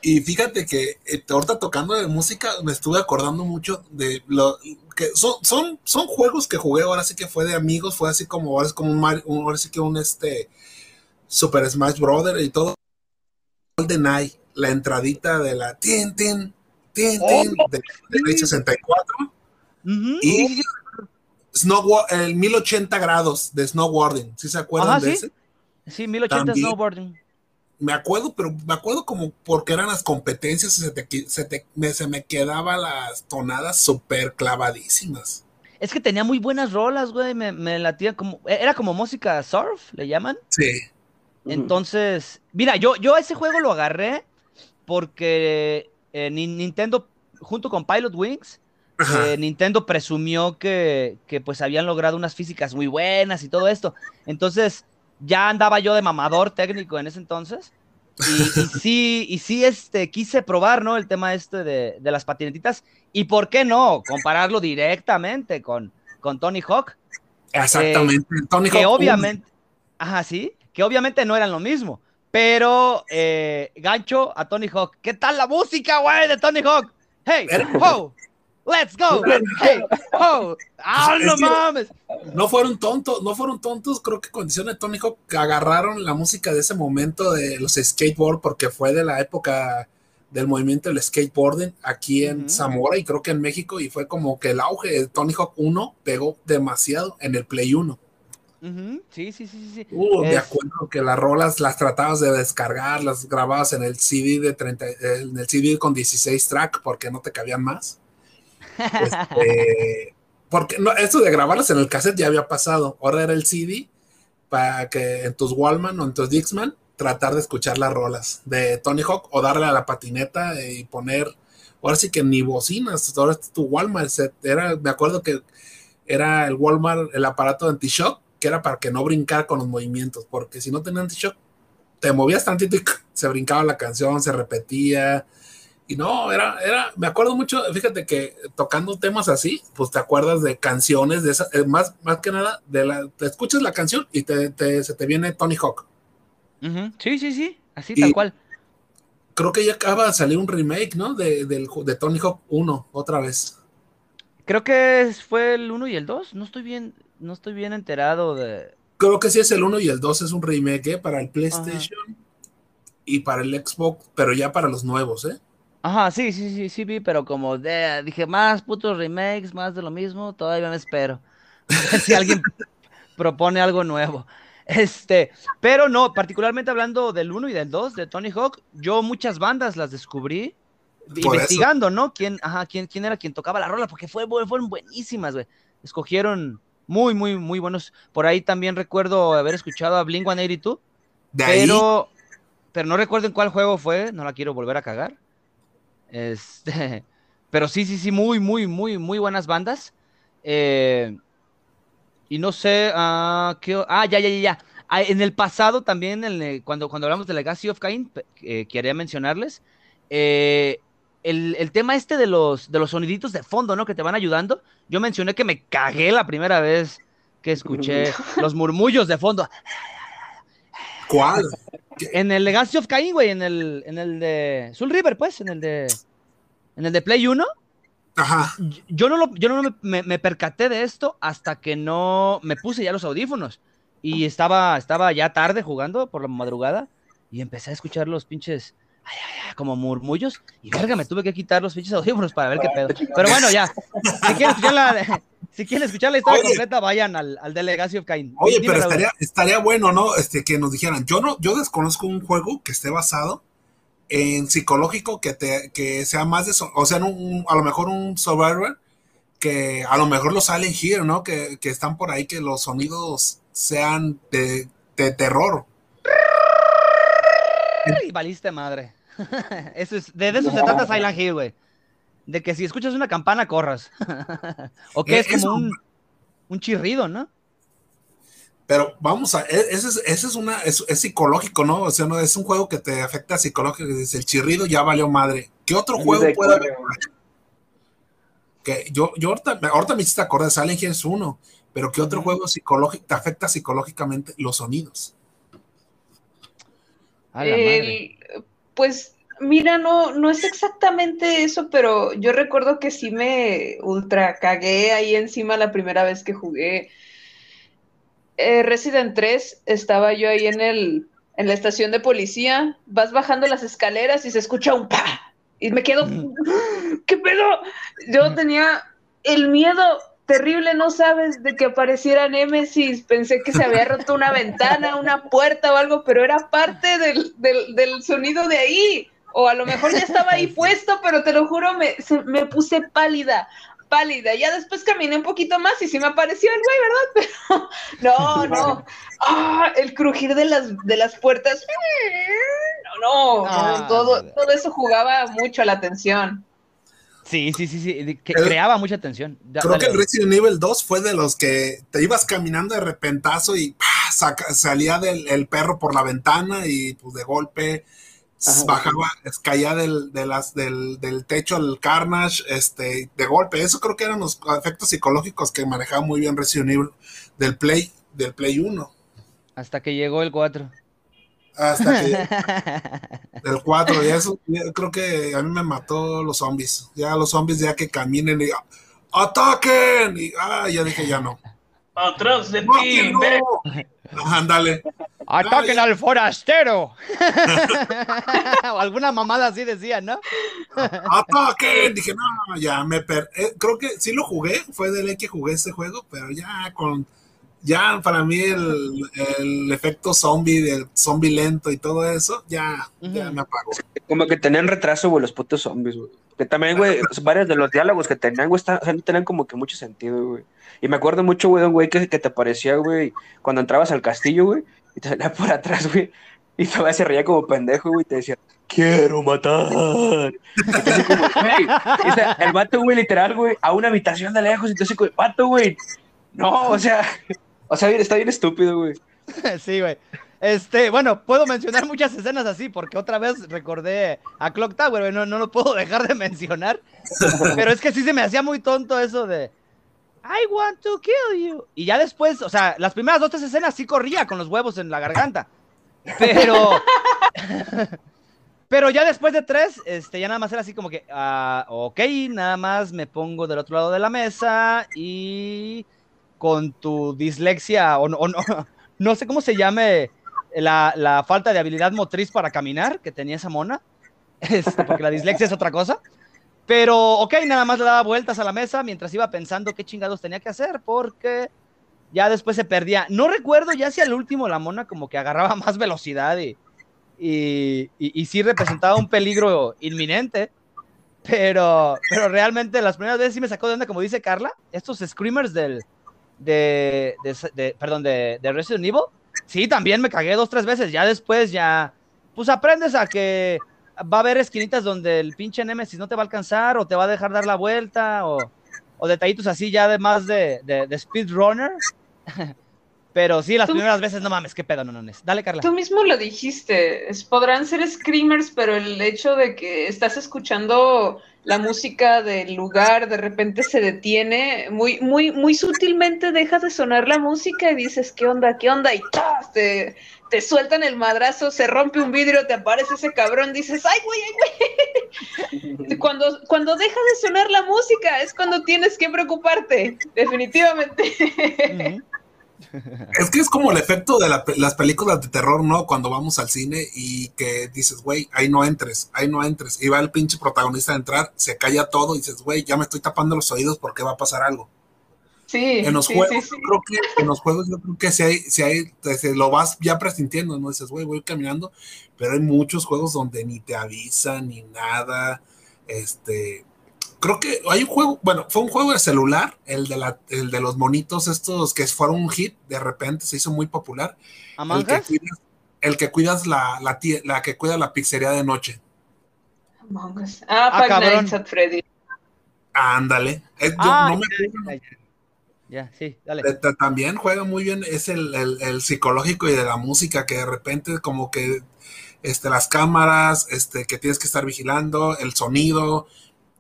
Y fíjate que eh, ahorita tocando de música, me estuve acordando mucho de lo que son, son, son juegos que jugué, ahora sí que fue de amigos, fue así como, ahora es como un, Mario- un- ahora sí que un este Super Smash Brother y todo. Golden Eye, la entradita de la tin, tin, tin, tin, de, de Play 64 Ujú, y Snowboard, el 1080 grados de snowboarding, ¿sí se acuerdan Ajá, de sí. ese? Sí, 1080 También. snowboarding. Me acuerdo, pero me acuerdo como porque eran las competencias y se, te se, te- me, se me quedaban las tonadas súper clavadísimas. Es que tenía muy buenas rolas, güey. Me, me latía como. Era como música surf, le llaman. Sí. Entonces, mira, yo, yo ese juego lo agarré porque eh, Ni- Nintendo, junto con Pilot Wings, eh, Nintendo presumió que, que pues habían logrado unas físicas muy buenas y todo esto. Entonces, ya andaba yo de mamador técnico en ese entonces. Y, y sí, y sí este, quise probar, ¿no? El tema este de, de las patinetitas. Y por qué no, compararlo directamente con, con Tony Hawk, Exactamente. Tony que Hawk obviamente, ajá, sí, que obviamente no eran lo mismo. Pero eh, gancho a Tony Hawk. ¿Qué tal la música, güey, de Tony Hawk? Hey, ho, let's go. Hey, ho. Ah, no mames. No fueron tontos, no fueron tontos, creo que condición de Tony Hawk que agarraron la música de ese momento de los skateboard porque fue de la época del movimiento del skateboarding aquí en. Zamora y creo que en México y fue como que el auge de Tony Hawk 1 pegó demasiado en el Play 1. Ujú, Sí, sí, sí, sí. sí. Uh, de Es- acuerdo que las rolas las tratabas de descargar, las grababas en el CD de 30, eh, en el CD con 16 track porque no te cabían más. Este, porque no, esto de grabarlas en el cassette ya había pasado. Ahora era el CD para que en tus Wallman o en tus Dixman tratar de escuchar las rolas de Tony Hawk o darle a la patineta y poner. Ahora sí que ni bocinas, ahora es tu Walmart. Era, me acuerdo que era el Walmart, el aparato de anti-shock, que era para que no brincar con los movimientos, porque si no tenía anti-shock, te movías tantito y se brincaba la canción, se repetía. Y no, era, era, me acuerdo mucho, fíjate que tocando temas así, pues te acuerdas de canciones, de esas, eh, más, más que nada, de la, te escuchas la canción y te, te- se te viene Tony Hawk. Sí, sí, sí, así Y- tal cual. Creo que ya acaba de salir un remake, ¿no? De, del ju- de Tony Hawk 1, otra vez. Creo que fue el 1 y el 2. No estoy bien, no estoy bien enterado de. Creo que sí es el 1 y el 2 es un remake ¿eh? para el PlayStation y para el Xbox, pero ya para los nuevos, ¿eh? Ajá, sí, sí, sí, sí vi, pero como de- dije, más putos remakes, más de lo mismo, todavía me espero. Si alguien propone algo nuevo. Este, pero no, particularmente hablando del 1 y del 2 de Tony Hawk, yo muchas bandas las descubrí Por investigando, ¿no? ¿Quién, ajá, quién, quién era quien tocaba la rola? Porque fue, fueron buenísimas, güey. Escogieron muy, muy, muy buenos. Por ahí también recuerdo haber escuchado a Blink 182, De ahí, pero, pero no recuerdo en cuál juego fue, no la quiero volver a cagar. Este, pero sí, sí, sí, muy, muy, muy, muy buenas bandas. Eh, y no sé, ah, qué ah, ya, ya, ya, ya. Ah, en el pasado también, en el- cuando, cuando hablamos de Legacy of Kain, eh, quería mencionarles, eh, el, el tema este de los, de los soniditos de fondo, ¿no? Que te van ayudando. Yo mencioné que me cagué la primera vez que escuché los murmullos de fondo. ¿cuál? En el Legacy of Kain, güey, en el, en el de Soul River, pues, en el de, en el de Play 1. Ajá. Yo- Yo no, lo, yo no me, me- me percaté de esto hasta que no me puse ya los audífonos. Y estaba, estaba ya tarde jugando por la madrugada y empecé a escuchar los pinches ay, ay, ay, como murmullos. Y verga, me tuve que quitar los pinches audífonos para ver qué pedo. Pero bueno, ya. Si quieren escuchar la, si quieren escuchar la historia Oye. completa, vayan al, al de Legacy of Kain. Oye, Dime, pero estaría, estaría bueno, ¿no? Este, que nos dijeran, yo no, yo desconozco un juego que esté basado en psicológico que te, que sea más de, o sea, un- a lo mejor un survivor que a lo mejor los Silent Hill, ¿no? Que, que están por ahí, que los sonidos sean de, de terror. Y valiste madre. Eso es, de, de eso se trata Silent Hill, güey. De que si escuchas una campana, corras. o que Eh, es como un, un chirrido, ¿no? Pero vamos a, e- ese es, ese es una, es, es psicológico, ¿no? O sea, no es un juego que te afecta psicológico. Dice, el chirrido ya valió madre. ¿Qué otro Es juego de puede haber? Que yo, yo ahorita, ahorita me hiciste acordar de Silent Hill es uno, pero ¿qué otro juego psicológico te afecta psicológicamente los sonidos? El- pues mira, no, no es exactamente eso, pero yo recuerdo que sí me ultra cagué ahí encima la primera vez que jugué eh, Resident 3. Estaba yo ahí en el, en la estación de policía, vas bajando las escaleras y se escucha un pa. Y me quedo, ¿qué pedo? Yo tenía el miedo terrible, no sabes, de que apareciera Nemesis. Pensé que se había roto una ventana, una puerta o algo, pero era parte del, del, del sonido de ahí. O a lo mejor ya estaba ahí puesto, pero te lo juro, me, se- me puse pálida, pálida. Ya después caminé un poquito más y sí me apareció el güey, ¿verdad? Pero no, no. Ah, el crujir de las, de las puertas. No, no, Ah, todo, todo eso jugaba mucho a la atención. Sí, sí, sí, sí. Que El- creaba mucha tensión. Da- Creo dale, que el. Resident Evil 2 fue de los que te ibas caminando de repentazo y ¡pah! saca- salía del el perro por la ventana y pues de golpe Ajá. bajaba, caía del, de las, del, del techo el Carnage, este, de golpe. Eso creo que eran los efectos psicológicos que manejaba muy bien Resident Evil del Play, del Play 1. Hasta que llegó el 4. Hasta que el 4, ya eso, ya creo que a mí me mató los zombies. Ya los zombies, ya que caminen y ¡ataquen! Y ah, ya dije, ya no. Atrás de ti. Ándale. ¡Ataquen Ah, al forastero! o alguna mamada así decía, ¿no? ¡Ataquen! Dije, no, ya me per... eh, creo que sí lo jugué, fue de ley que jugué ese juego, pero ya con ya para mí el, el, efecto zombie, del zombie lento y todo eso, ya, ya me apagó. Como que tenían retraso, güey, los putos zombies, güey. Que también, güey, varios de los diálogos que tenían, güey, o sea, no tenían como que mucho sentido, güey. Y me acuerdo mucho, güey, de un güey que, que te parecía, güey, cuando entrabas al castillo, güey, y te salía por atrás, güey, y todavía se reía como pendejo, güey, y te decía, quiero matar. Y como, güey, o sea, el vato, güey, literal, güey, a una habitación de lejos, entonces, güey, vato, güey, no, o sea, o sea, está bien estúpido, güey. sí, güey. Este, bueno, puedo mencionar muchas escenas así, porque otra vez recordé a Clock Tower, güey, no, no lo puedo dejar de mencionar. Pero es que sí se me hacía muy tonto eso de I want to kill you. Y ya después, o sea, las primeras dos tres escenas sí corría con los huevos en la garganta. Pero. pero ya después de tres, este, ya nada más era así como que, uh, ok, nada más me pongo del otro lado de la mesa y con tu dislexia o, o no, no sé cómo se llame la, falta de habilidad motriz para caminar que tenía esa mona, este, porque la dislexia es otra cosa. Pero, ok, nada más le daba vueltas a la mesa mientras iba pensando qué chingados tenía que hacer, porque ya después se perdía. No recuerdo ya si al último la mona como que agarraba más velocidad y, y, y, sí representaba un peligro inminente. Pero, pero realmente las primeras veces sí me sacó de onda, como dice Carla, estos screamers del, de, de, perdón, de, de Resident Evil Sí, también me cagué dos, tres veces. Ya después ya, pues aprendes a que va a haber esquinitas donde el pinche Nemesis no te va a alcanzar o te va a dejar dar la vuelta o, o detallitos así ya además de, de, de speedrunner. Pero sí, las primeras veces, no mames, qué pedo, no, no, no. Dale, Carla. Tú mismo lo dijiste, podrán ser screamers, pero el hecho de que estás escuchando la música del lugar de repente se detiene, muy, muy, muy sutilmente deja de sonar la música y dices, ¿qué onda? ¿Qué onda? Y Te, te sueltan el madrazo, se rompe un vidrio, te aparece ese cabrón, dices, ¡ay, güey, ay, güey! cuando, cuando deja de sonar la música es cuando tienes que preocuparte, definitivamente. Es que es como el efecto de las películas de terror, ¿no? Cuando vamos al cine y que dices, güey, ahí no entres, ahí no entres. Y va el pinche protagonista a entrar, se calla todo y dices, güey, ya me estoy tapando los oídos porque va a pasar algo. Sí. En los juegos, creo que en los juegos yo creo que si hay, si hay, te, lo vas ya presintiendo, ¿no? Dices, güey, voy caminando, pero hay muchos juegos donde ni te avisan ni nada. Este, creo que hay un juego, bueno, fue un juego de celular, el de, la, el de los monitos estos que fueron un hit, de repente se hizo muy popular. El que, cuidas, el que cuidas la, la, la, que cuida la pizzería de noche. Ah, ah Five at Freddy. Ándale. ah, no me ya, sí, dale. También juega muy bien, es el, el, el, psicológico y de la música que de repente como que este, las cámaras, este, que tienes que estar vigilando, el sonido,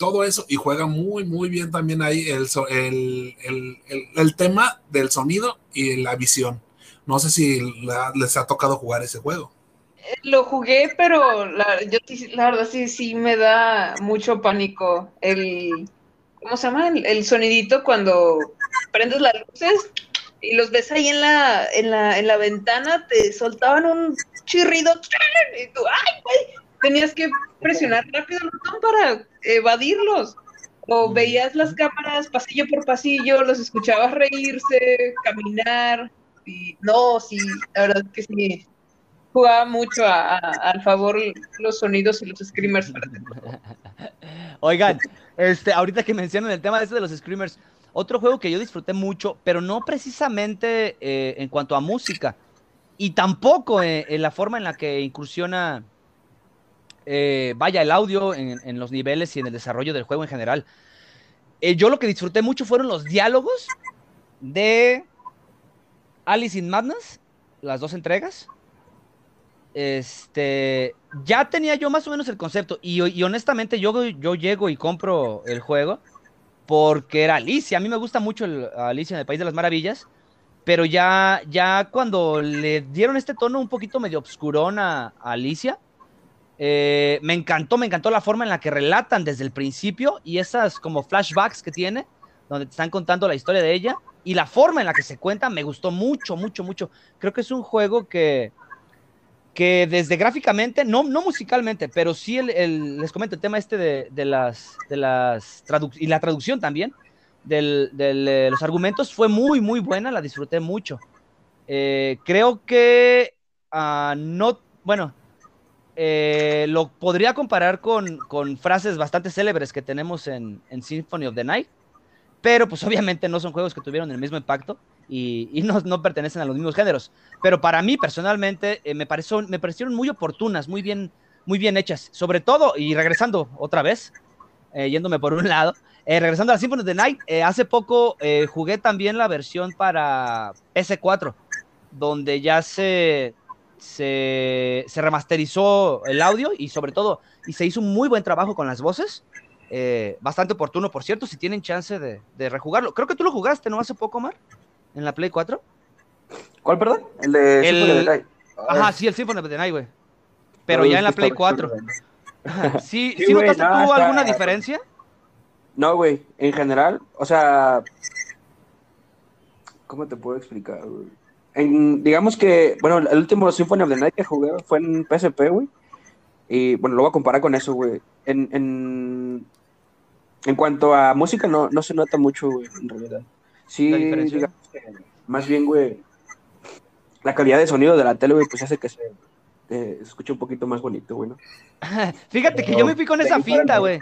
todo eso y juega muy, muy bien también ahí el, el, el, tema del sonido y la visión. No sé si les ha tocado jugar ese juego. Lo jugué, pero la, yo, la verdad sí, sí me da mucho pánico el, ¿cómo se llama? El, sonidito cuando prendes las luces y los ves ahí en la, en la, en la ventana, te soltaban un chirrido y tú, ¡ay, güey! Tenías que presionar rápido el botón para evadirlos. O veías las cámaras pasillo por pasillo, los escuchabas reírse, caminar. Y no, sí, la verdad que sí. Jugaba mucho a, al favor los sonidos y los screamers. Oigan, este, ahorita que mencionan el tema de, este de los screamers, otro juego que yo disfruté mucho, pero no precisamente eh, en cuanto a música, y tampoco eh, en la forma en la que incursiona eh, vaya, el audio en, los niveles y en el desarrollo del juego en general. Eh, yo lo que disfruté mucho fueron los diálogos de Alice in Madness, las dos entregas. Este, ya tenía yo más o menos el concepto y, honestamente yo, yo llego y compro el juego porque era Alicia. A mí me gusta mucho Alicia en el País de las Maravillas, pero ya, ya cuando le dieron este tono un poquito medio obscurón a Alicia, eh, me encantó, me encantó la forma en la que relatan desde el principio y esas como flashbacks que tiene, donde te están contando la historia de ella y la forma en la que se cuenta me gustó mucho, mucho, mucho. Creo que es un juego que, que desde gráficamente, no, no musicalmente, pero sí les comento el tema este de, las, de las y la traducción también, de los argumentos fue muy, muy buena, la disfruté mucho. Eh, creo que ah, no, bueno, eh, lo podría comparar con, frases bastante célebres que tenemos en, Symphony of the Night, pero pues obviamente no son juegos que tuvieron el mismo impacto y, no, pertenecen a los mismos géneros. Pero para mí personalmente eh, me, pareció, me parecieron muy oportunas, muy bien, muy bien hechas, sobre todo, y regresando otra vez, eh, yéndome por un lado, regresando a Symphony of the Night, hace poco jugué también la versión para PS4, donde ya se, se, remasterizó el audio y sobre todo, y se hizo un muy buen trabajo con las voces. Eh, bastante oportuno, por cierto, si tienen chance de, de, rejugarlo. Creo que tú lo jugaste, ¿no? Hace poco, Mar, en la Play 4. ¿Cuál, perdón? El de Symphony of the Night. Ajá, sí, el Symphony of the Night, güey. Pero ya en la Play 4. ¿Sí, ¿sí, notaste tú alguna diferencia? No, güey. En general, o sea. ¿Cómo te puedo explicar, güey? Digamos que, bueno, el último Symphony of the Night que jugué fue en PSP, güey. Y bueno, lo voy a comparar con eso, güey. En, en, en, cuanto a música, no, no se nota mucho, güey, en realidad. Sí, digamos que, más bien, güey, la calidad de sonido de la tele, güey, pues hace que se escuche un poquito más bonito, güey, ¿no? Fíjate que yo me fui con esa finta, güey.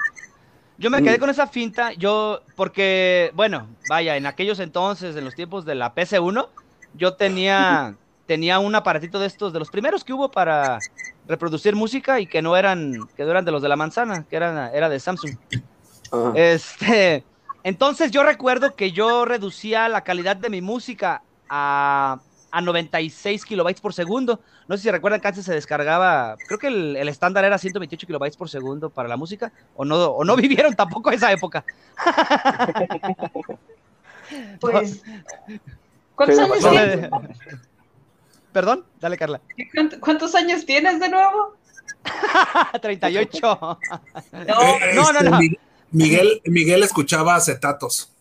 Yo me quedé mm. con esa finta, yo, porque, bueno, vaya, en aquellos entonces, en los tiempos de la PC1, yo tenía, tenía un aparatito de estos, de los primeros que hubo para reproducir música y que no eran, que eran de los de la manzana, que eran, era de Samsung. Ah. Este, entonces yo recuerdo que yo reducía la calidad de mi música a, a 96 kilobytes por segundo. No sé si recuerdan que antes se descargaba, creo que el, estándar era 128 kilobytes por segundo para la música, o no, o no vivieron tampoco esa época. Pues ¿Cuántos años tienes? Perdón, dale Carla. ¿Cuántos años tienes de nuevo? 38. no, no, no, Miguel, Miguel escuchaba acetatos.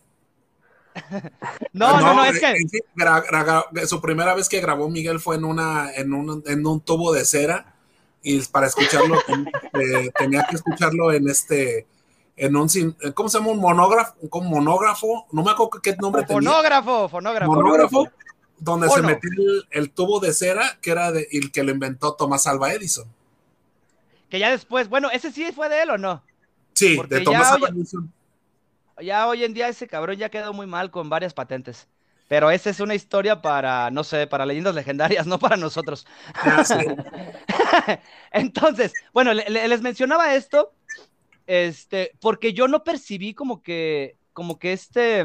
No, no, no, es que. su primera vez que grabó Miguel fue en, una, en, un, en un tubo de cera y para escucharlo eh, tenía que escucharlo en este en un, ¿cómo se llama? Un monógrafo, un monógrafo, no me acuerdo qué nombre tenía. Fonógrafo, fonógrafo. Monógrafo, donde se metió el, tubo de cera, que era de, el que lo inventó Tomás Alba Edison. Que ya después, bueno, ¿ese sí fue de él o no? Sí, de Tomás Alba Edison. Ya hoy en día ese cabrón ya quedó muy mal con varias patentes. Pero esa es una historia para, no sé, para leyendas legendarias, no para nosotros. Entonces, bueno, les mencionaba esto este, porque yo no percibí como que, como que este,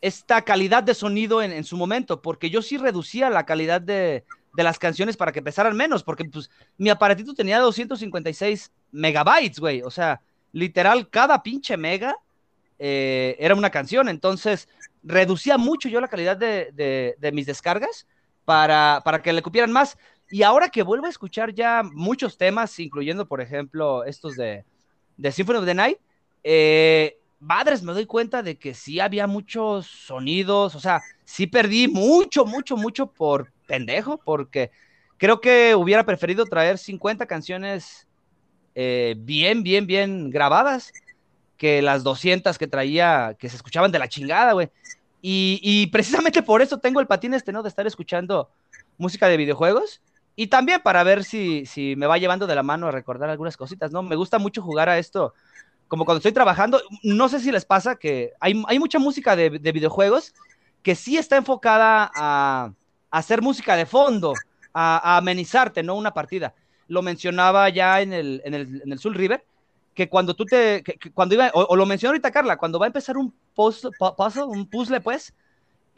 esta calidad de sonido en, su momento, porque yo sí reducía la calidad de, las canciones para que pesaran menos, porque pues mi aparatito tenía 256 megabytes, güey, o sea, literal, cada pinche mega eh, era una canción, entonces reducía mucho yo la calidad de, mis descargas para, para que le cupieran más. Y ahora que vuelvo a escuchar ya muchos temas, incluyendo, por ejemplo, estos de, de Symphony of the Night, eh, madres, me doy cuenta de que sí había muchos sonidos, o sea, sí perdí mucho, mucho, mucho por pendejo, porque creo que hubiera preferido traer 50 canciones eh, bien, bien, bien grabadas que las 200 que traía, que se escuchaban de la chingada, güey. Y, y, precisamente por eso tengo el patín este, ¿no? De estar escuchando música de videojuegos y también para ver si, si me va llevando de la mano a recordar algunas cositas, ¿no? Me gusta mucho jugar a esto, como cuando estoy trabajando, no sé si les pasa que hay, hay mucha música de, videojuegos que sí está enfocada a, hacer música de fondo, a, amenizarte, ¿no? Una partida. Lo mencionaba ya en el, en el, en el Soul River, que cuando tú te, cuando iba, o, lo mencionó ahorita Carla, cuando va a empezar un puzzle, un puzzle, pues,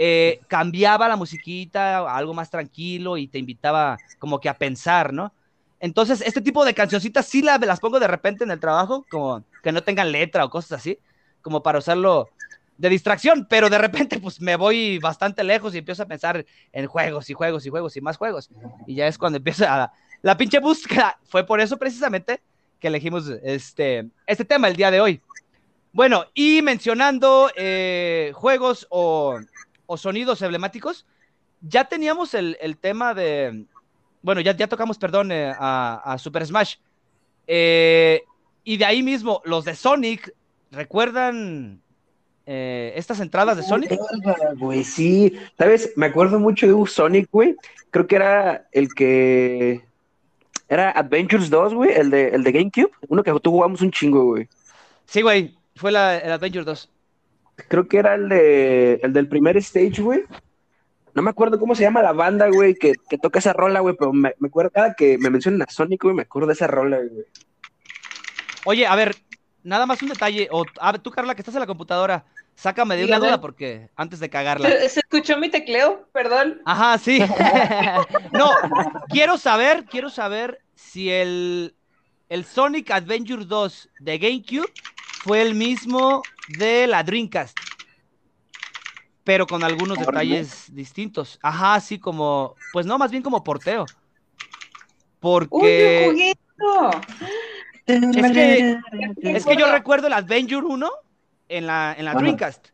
eh, cambiaba la musiquita a algo más tranquilo y te invitaba como que a pensar, ¿no? Entonces, este tipo de cancioncitas sí las, las pongo de repente en el trabajo, como que no tengan letra o cosas así, como para usarlo de distracción, pero de repente pues me voy bastante lejos y empiezo a pensar en juegos y juegos y juegos y más juegos. Y ya es cuando empieza a, la pinche búsqueda. Fue por eso precisamente que elegimos este, este tema el día de hoy. Bueno, y mencionando eh, juegos o o sonidos emblemáticos, ya teníamos el, tema de, bueno, ya, ya tocamos, perdón, eh, a, Super Smash. Eh, y de ahí mismo, los de Sonic, ¿recuerdan eh, estas entradas de Sonic. Güey, sí. ¿Sabes? Me acuerdo mucho de un Sonic, güey. Creo que era el que. Era Adventures 2, güey, el de, el de GameCube. Uno que tú jugamos un chingo, güey. Sí, güey, fue la, el Adventure 2. Creo que era el, de, el del primer stage, güey. No me acuerdo cómo se llama la banda, güey, que, que toca esa rola, güey, pero me, me acuerdo cada que me mencionan a Sonic, güey, me acuerdo de esa rola, güey. Oye, a ver, nada más un detalle. O, a ver, tú, Carla, que estás en la computadora, sácame de una duda porque antes de cagarla. ¿Se, se escuchó mi tecleo? Perdón. Ajá, sí. no, quiero saber, quiero saber si el, el Sonic Adventure 2 de GameCube fue el mismo de la Dreamcast. Pero con algunos detalles distintos. Ajá, sí, como. Pues no, más bien como porteo. ¡Uy, yo Porque. Es que, es que yo recuerdo el Adventure 1 en la, en la Ajá. Dreamcast.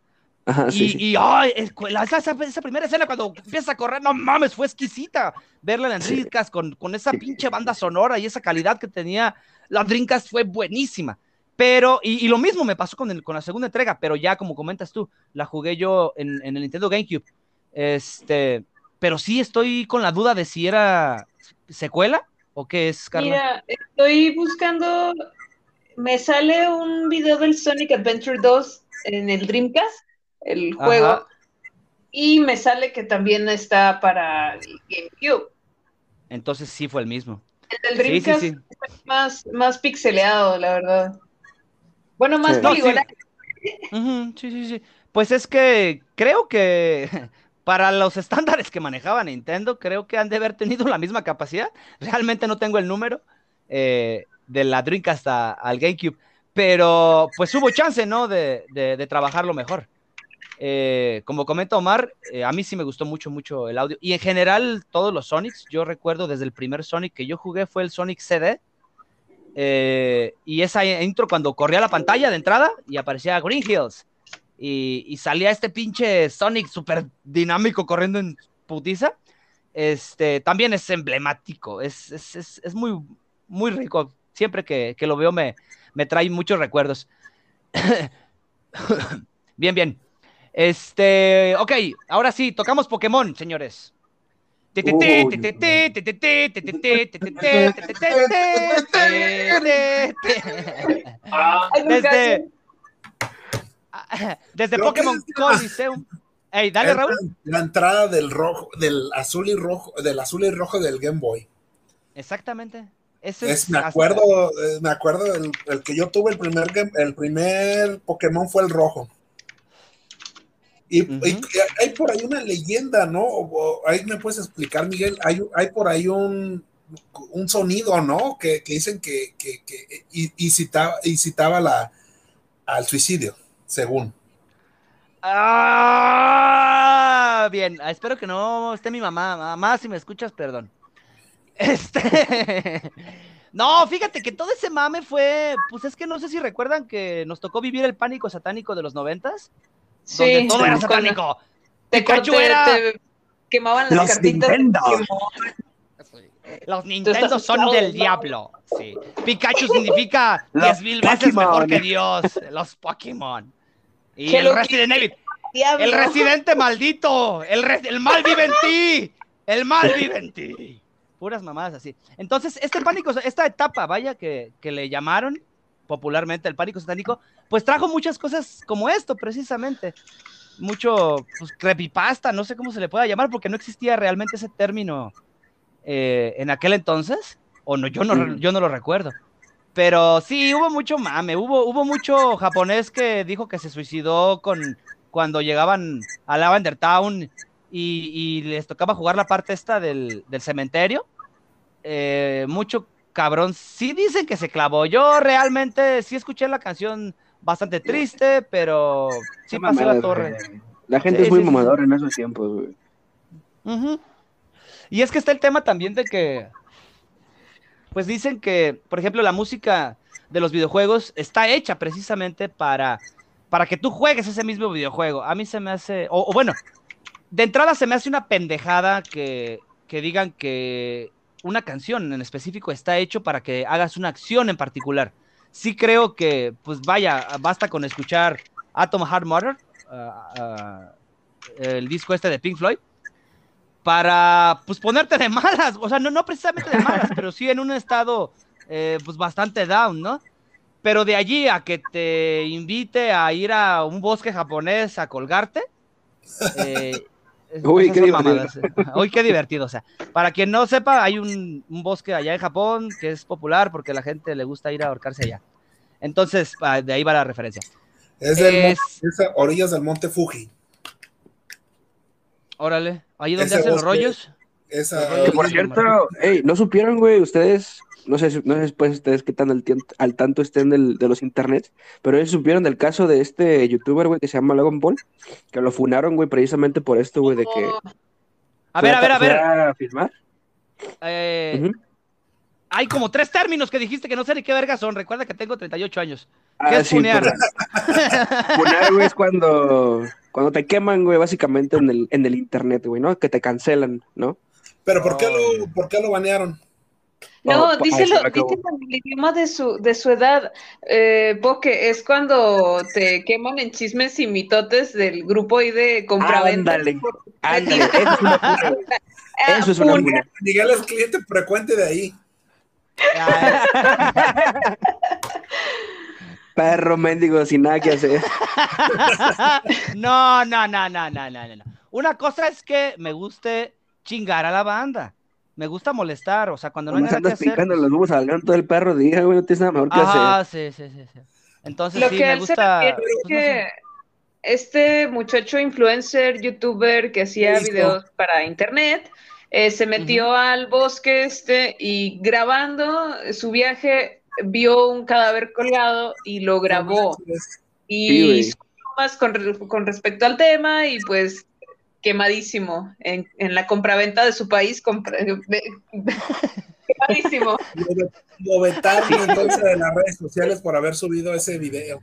Ajá, sí, y, sí. y, esa, primera escena cuando empieza a correr, no mames, fue exquisita. Verla en la Sí. Dreamcast con, con esa pinche banda sonora y esa calidad que tenía la Dreamcast fue buenísima. Pero, y, y lo mismo me pasó con, el- con la segunda entrega, pero ya como comentas tú, la jugué yo en, en el Nintendo GameCube. Este, pero sí estoy con la duda de si era secuela o qué es, Carla. Mira, estoy buscando. Me sale un video del Sonic Adventure 2 en el Dreamcast, el Ajá. juego, y me sale que también está para el GameCube. Entonces sí fue el mismo. El del Sí, sí, Dreamcast sí. es más, más pixeleado, la verdad. Bueno, más Sí. No, sí. sí, sí, sí. Pues es que creo que para los estándares que manejaba Nintendo, creo que han de haber tenido la misma capacidad. Realmente no tengo el número eh, de la Dreamcast a- al GameCube, pero pues hubo chance, ¿no? De, de- de trabajarlo mejor. Eh, como comenta Omar, eh, a mí sí me gustó mucho, mucho el audio. Y en general, todos los Sonics, yo recuerdo desde el primer Sonic que yo jugué fue el Sonic CD. Eh, y esa intro cuando corría la pantalla de entrada y aparecía Green Hills y, salía este pinche Sonic súper dinámico corriendo en putiza, este, también es emblemático, es, es, es, es muy, muy rico. Siempre que, que lo veo me, me trae muchos recuerdos. bien, bien. Este, ok, ahora sí, tocamos Pokémon, señores. Desde, desde Pokémon es- Coliseum. Ey, dale, Es Raúl. La entrada del rojo, del azul y rojo, del azul y rojo del Game Boy. Exactamente. Ese Es, me hasta- acuerdo, eh, me acuerdo el, el que yo tuve el primer game- el primer Pokémon fue el rojo. Y, hay por ahí una leyenda, ¿no? O- o ahí me puedes explicar, Miguel. Hay, hay por ahí un, un sonido, ¿no? Que, que dicen que, que, que- y, y citaba, y citaba la, al suicidio, según. Ah, bien, espero que no esté mi mamá. Mamá, si me escuchas, perdón. Este. No, fíjate que todo ese mame fue. Pues es que no sé si recuerdan que nos tocó vivir el pánico satánico de los noventas. Donde Sí, todo era satánico. Te, Pikachu corté, era- te quemaban las Los cartitas. Nintendo. Los Nintendo son del diablo. Sí. Pikachu significa Los diez mil veces Pokémon. mejor que Dios. Los Pokémon. Y el Resident Evil. Diablo. El residente maldito. El, re- el mal vive en ti. El mal vive en ti. Puras mamadas así. Entonces, este pánico, esta etapa, vaya, que, que le llamaron popularmente el pánico satánico, pues trajo muchas cosas como esto, precisamente. Mucho, pues, creepypasta, no sé cómo se le pueda llamar, porque no existía realmente ese término eh, en aquel entonces, o no, yo no, yo no lo recuerdo. Pero sí, hubo mucho mame, hubo, hubo mucho japonés que dijo que se suicidó con cuando llegaban a Lavender Town y, y les tocaba jugar la parte esta del, del cementerio. Eh, mucho cabrón, sí dicen que se clavó. Yo realmente sí escuché la canción bastante triste, pero sí pasé la torre. La gente Sí, es muy sí, sí, sí. mamadora en esos tiempos, güey. Y es que está el tema también de que, pues dicen que, por ejemplo, la música de los videojuegos está hecha precisamente para, para que tú juegues ese mismo videojuego. A mí se me hace, o, o bueno, de entrada se me hace una pendejada que, que digan que una canción en específico está hecho para que hagas una acción en particular. Sí creo que, pues vaya, basta con escuchar Atom Heart Mother ah, ah, el disco este de Pink Floyd para pues ponerte de malas, o sea, no, no precisamente de malas, pero sí en un estado eh, pues bastante down, ¿no? Pero de allí a que te invite a ir a un bosque japonés a colgarte. Eh, Uy, qué divertido. Uy, qué divertido. O sea, para quien no sepa, hay un, un bosque allá en Japón que es popular porque la gente le gusta ir a ahorcarse allá. Entonces, ah, de ahí va la referencia. Es del Es- monte- es a orillas del monte Fuji. Órale, ahí donde Ese hacen los rollos. Esa, por cierto, ¿no supieron, güey? Ustedes, no sé, si- no sé pues ustedes qué tan al, tanto estén del- de los internets, pero ellos supieron del caso de este youtuber, güey, que se llama Logan Paul, que lo funaron, güey, precisamente por esto, güey, de que... Oh, A ver, a ver, a ver. a filmar. eh. Hay como tres términos que dijiste que no sé ni qué verga son. Recuerda que tengo 38 años. ¿Qué Ah, es sí, funear? Funar, güey, es cuando, cuando te queman, güey, básicamente en el, en el internet, güey, ¿no? Que te cancelan, ¿no? Pero ¿por qué, Oh. lo, ¿por qué lo banearon? No, Oh, díselo, díselo en el idioma de su, de su edad, eh, porque es cuando te queman en chismes y mitotes del grupo ahí de compraventa. Ándale, ándale, eso es una funa, güey. Eso es una. Miguel es cliente frecuente de ahí. Ah, Perro mendigo sin nada que hacer. no, no, no, no, no, no, no. Una cosa es que me guste chingar a la banda. Me gusta molestar, o sea, cuando no hay nada que andas hacer. picando pues- los huevos al ganto del perro, día, güey, no tienes nada mejor que hacer. Ajá, sí, sí, sí, sí. Entonces Lo sí, que me él se gusta. refiere es pues, no que sé. este muchacho influencer, youtuber que hacía ¿Qué hizo? videos para internet, eh, se metió al bosque este y grabando su viaje vio un cadáver colgado y lo grabó. Sí, Y bromas con, con respecto al tema y pues quemadísimo en, en la compraventa de su país. compra- quemadísimo. Lo, vetaron entonces de las redes sociales por haber subido ese video.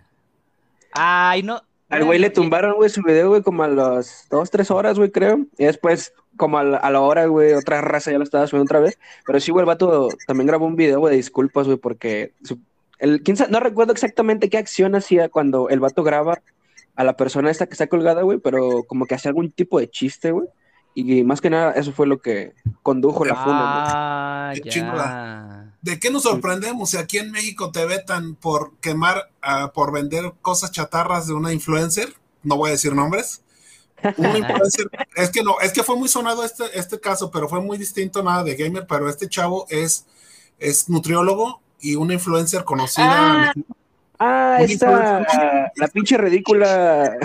Ay, no. Al güey le tumbaron, güey, su video, güey, como a las dos, tres horas, güey, creo. Y después, como a la, a la hora, güey, otra raza ya lo estaba subiendo otra vez. Pero sí, güey, el vato también grabó un video, güey, de disculpas, güey, porque su- el, quién sabe- no recuerdo exactamente qué acción hacía cuando el vato graba a la persona esta que está colgada, güey, pero como que hacía algún tipo de chiste, güey. Y más que nada, eso fue lo que condujo la funa, ¿no? Ah, Qué ya. chingada. ¿De qué nos sorprendemos si aquí en México te vetan por quemar, ah, por vender cosas chatarras de una influencer? No voy a decir nombres. Una influencer, es que no, es que fue muy sonado este, este caso, pero fue muy distinto nada de gamer, pero este chavo es, es nutriólogo y una influencer conocida. Ah. Ah, esta, influencer. la pinche ridícula,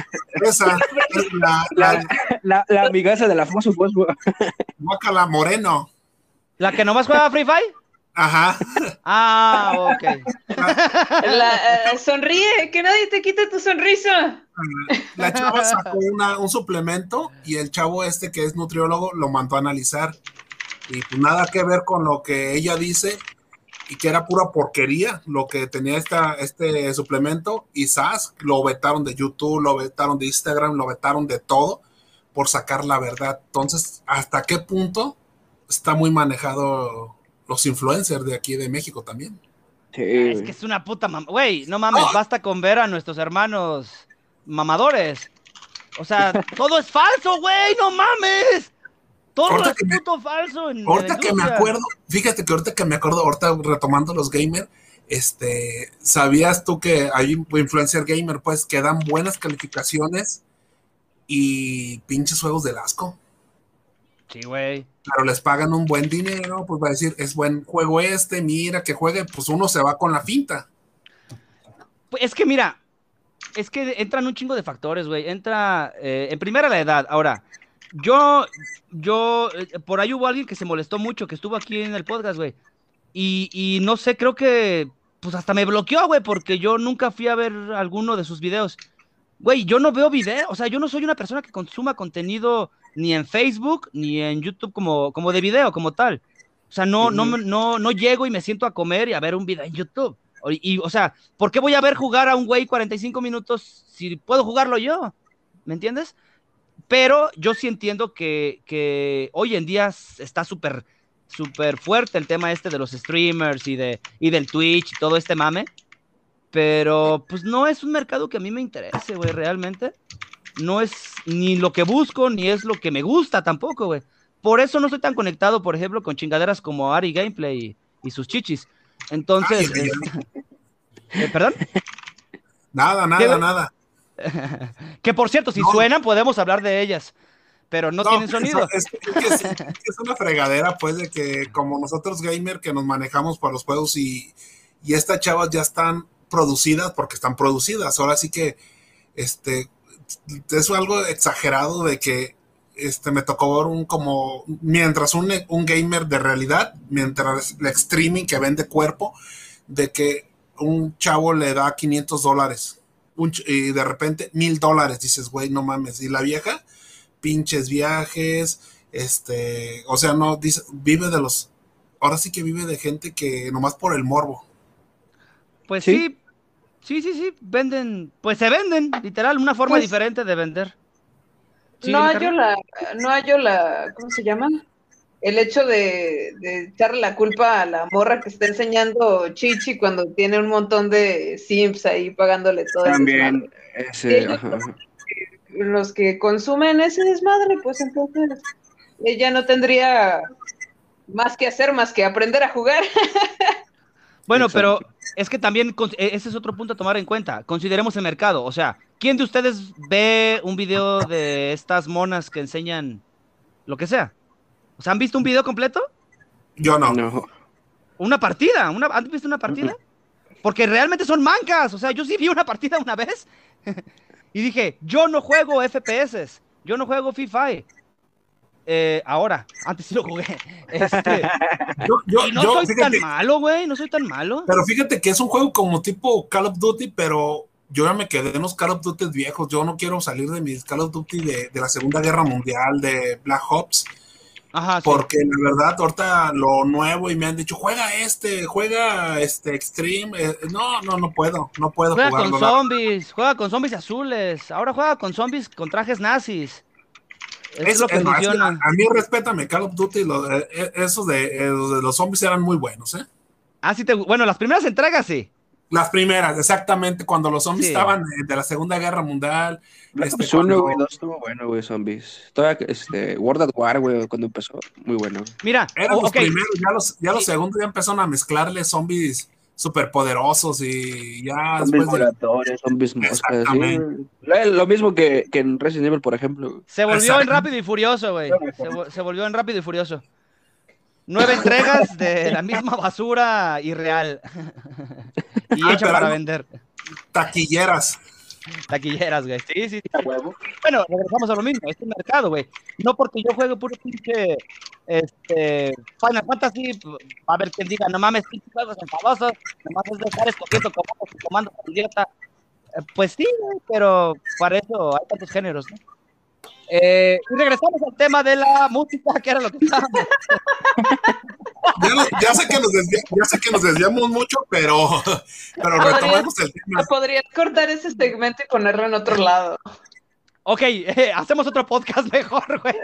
Esa, es la, la, la la, la amigaza de la Fosfo Fosfo. Guacala Moreno. ¿La que nomás juega Free Fire? Ajá. Ah, ok. La- eh, sonríe, que nadie te quite tu sonrisa. La chava sacó una- un suplemento y el chavo este que es nutriólogo lo mandó a analizar. Y pues nada que ver con lo que ella dice y que era pura porquería lo que tenía esta, este suplemento. Y SAS lo vetaron de YouTube, lo vetaron de Instagram, lo vetaron de todo por sacar la verdad. Entonces, ¿hasta qué punto está muy manejado los influencers de aquí de México también? Sí, Es que es una puta mam... Güey, no mames, Oh. basta con ver a nuestros hermanos mamadores. O sea, todo es falso, güey, no mames. Todo Ahorita es que me- puto falso. En, Ahorita que me acuerdo, fíjate que ahorita que me acuerdo, ahorita retomando los gamer, este, ¿sabías tú que hay influencer gamer, pues, que dan buenas calificaciones y pinches juegos del asco? Sí, güey. Pero les pagan un buen dinero, pues va a decir, es buen juego este, mira que juegue, pues uno se va con la finta. Pues es que mira, es que entran un chingo de factores, güey. Entra, eh, en primera la edad. Ahora, yo, yo, eh, por ahí hubo alguien que se molestó mucho, que estuvo aquí en el podcast, güey. Y, y no sé, creo que, pues hasta me bloqueó, güey, porque yo nunca fui a ver alguno de sus videos. Güey, yo no veo videos, o sea, yo no soy una persona que consuma contenido ni en Facebook ni en YouTube como, como de video, como tal. O sea, no, no, no, no llego y me siento a comer y a ver un video en YouTube. O- Y, o sea, ¿por qué voy a ver jugar a un güey 45 minutos si puedo jugarlo yo? ¿Me entiendes? Pero yo sí entiendo que, que hoy en día está súper súper fuerte el tema este de los streamers y, de, y del Twitch y todo este mame. Pero pues no es un mercado que a mí me interese, güey, realmente. no es ni lo que busco, ni es lo que me gusta tampoco, güey. Por eso no estoy tan conectado, por ejemplo, con chingaderas como Ari Gameplay y, sus chichis. Entonces, Ay, eh, ¿perdón? Nada, nada, nada. que por cierto, si No. suenan, podemos hablar de ellas, pero no, tienen sonido. Es, es que es, es una fregadera, pues, de que como nosotros gamer que nos manejamos para los juegos y, y estas chavas ya están producidas porque están producidas. Ahora sí que este es algo exagerado de que este me tocó ver un como mientras un, un gamer de realidad, mientras el streaming que vende cuerpo, de que un chavo le da 500 dólares un y de repente mil dólares, dices, güey, no mames. Y la vieja, pinches viajes, este, o sea, no, dice, vive de los, ahora sí que vive de gente que nomás por el morbo. Pues ¿Sí? sí, sí, sí, sí, venden, pues se venden, literal, una forma Pues- diferente de vender. Sí, no hallo la, no hallo la, ¿cómo se llama? El hecho de, de echarle la culpa a la morra que está enseñando Chichi cuando tiene un montón de Sims ahí pagándole todo ese También desmadre. ese, ellos- ajá. Los que consumen ese desmadre, pues entonces ella no tendría más que hacer más que aprender a jugar. Bueno, Exacto. pero es que también e- ese es otro punto a tomar en cuenta. Consideremos el mercado. O sea, ¿quién de ustedes ve un video de estas monas que enseñan lo que sea? O sea, ¿han visto un video completo? Yo no. No. Una partida. Una, ¿Han visto una partida? Porque realmente son mancas. O sea, yo sí vi una partida una vez y dije, yo no juego FPS. Yo no juego FIFA. Eh, ahora, antes sí lo jugué. Este, Yo, yo, y no yo, soy fíjate, tan malo, güey. No soy tan malo. pero fíjate que es un juego como tipo Call of Duty, pero yo ya me quedé en los Call of Duty viejos. Yo no quiero salir de mis Call of Duty de, de la Segunda Guerra Mundial, de Black Ops. Ajá, sí. Porque la verdad, ahorita lo nuevo y me han dicho, juega este, juega este Extreme. Eh, no, no, no puedo, no puedo Juega con jugarlo. zombies, juega con zombies azules. Ahora juega con zombies con trajes nazis. Eso es lo que es funciona. a, a mí respétame, Call of Duty, lo- eh, eh, esos de, eh, los de los zombies eran muy buenos, ¿eh? Ah, sí te... Bueno, las primeras entregas sí. Las primeras, exactamente, cuando los zombies Sí. estaban eh, de la Segunda Guerra Mundial. Black este, Ops 1, cuando- güey, 2 estuvo bueno, güey, zombies. Todavía, este, World at War, güey, cuando empezó, muy bueno. Mira, Eran oh, los primeros, ya los, ya los Sí. segundos ya empezaron a mezclarle zombies superpoderosos y ya Zombies después de, voladores, zombies moscas, sí. Exactamente. Lo, mismo que, que en Resident Evil, por ejemplo. se volvió en Rápido y Furioso, güey. Se, vo- se volvió en Rápido y Furioso. Nueve entregas de la misma basura irreal. y Ah, hecha para vender. taquilleras. Taquilleras, güey. Sí, sí. Bueno, regresamos a lo mismo. Es un mercado, güey. No porque yo juegue puro pinche este, Final Fantasy, va a haber quien diga, no mames, pinches juegos enfadosos, nomás es de estar escogiendo comandos y comandos idiota. Eh, Pues sí, güey, pero para eso hay tantos géneros, ¿no? Eh, y regresamos al tema de la música, que era lo que estábamos. Ya, sé que nos desvia- ya sé que nos desviamos mucho, pero, pero retomemos el tema. Podrías cortar ese segmento y ponerlo en otro lado. Ok, eh, hacemos otro podcast mejor, güey.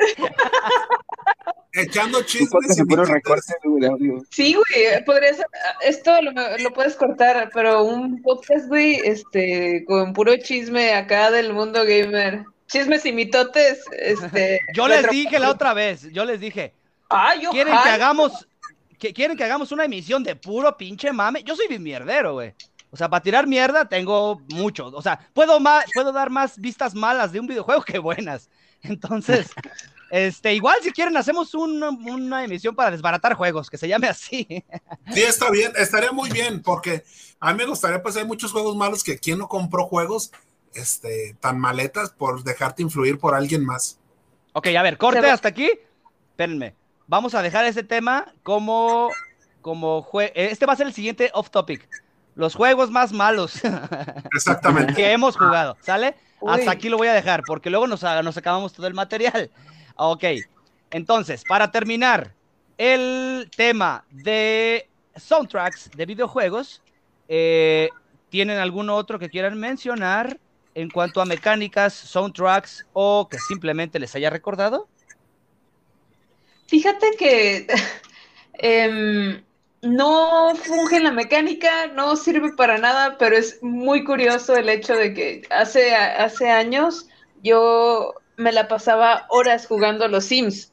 Echando podcast y recortes, güey, de audio. Sí, güey, podrías, esto lo, lo puedes cortar, pero un podcast, güey, este, con puro chisme acá del mundo gamer. Chismes y mitotes, este. Yo les dije la otra vez, yo les dije, Ah, yo ¿quieren que hagamos, que quieren que hagamos una emisión de puro pinche mame? Yo soy bien mierdero, güey. O sea, para tirar mierda tengo mucho. O sea, puedo, más, puedo dar más vistas malas de un videojuego que buenas. Entonces, este, igual si quieren hacemos un- una emisión para desbaratar juegos, que se llame así. Sí, está bien, estaría muy bien, porque a mí me gustaría, pues hay muchos juegos malos que quien no compró juegos este, tan maletas por dejarte influir por alguien más. Ok, a ver, corte hasta aquí. Espérenme. Vamos a dejar ese tema como, como jue- Este va a ser el siguiente off topic. Los juegos más malos Exactamente. que hemos jugado, ¿sale? Uy. Hasta aquí lo voy a dejar, porque luego nos, nos acabamos todo el material. Ok, entonces, para terminar, el tema de soundtracks de videojuegos, eh, ¿tienen algún otro que quieran mencionar en cuanto a mecánicas, soundtracks o que simplemente les haya recordado? Fíjate que em, no funge en la mecánica, no sirve para nada, pero es muy curioso el hecho de que hace, hace años yo me la pasaba horas jugando los Sims.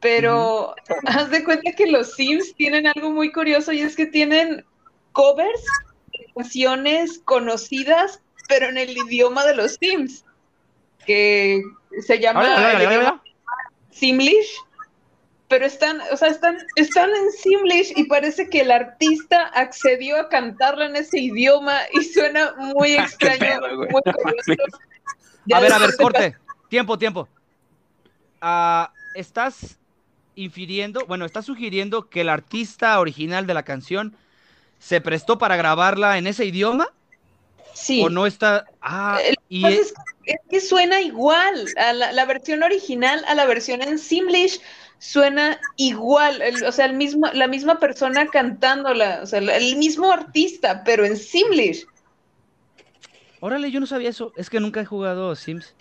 Pero haz de cuenta que los Sims tienen algo muy curioso y es que tienen covers de canciones conocidas, pero en el idioma de los Sims, que se llama Simlish pero están, o sea, están, están en Simlish y parece que el artista accedió a cantarla en ese idioma y suena muy extraño, muy A ver, a ver, corte. Tiempo, tiempo. Ah, estás infiriendo, bueno, estás sugiriendo que el artista original de la canción se prestó para grabarla en ese idioma. Sí. ¿O no está? Ah, y es... que suena igual a la, la, versión original a la versión en Simlish suena igual, o sea, el mismo, la misma persona cantándola, o sea, el mismo artista, pero en Simlish. Órale, yo no sabía eso, es que nunca he jugado Sims.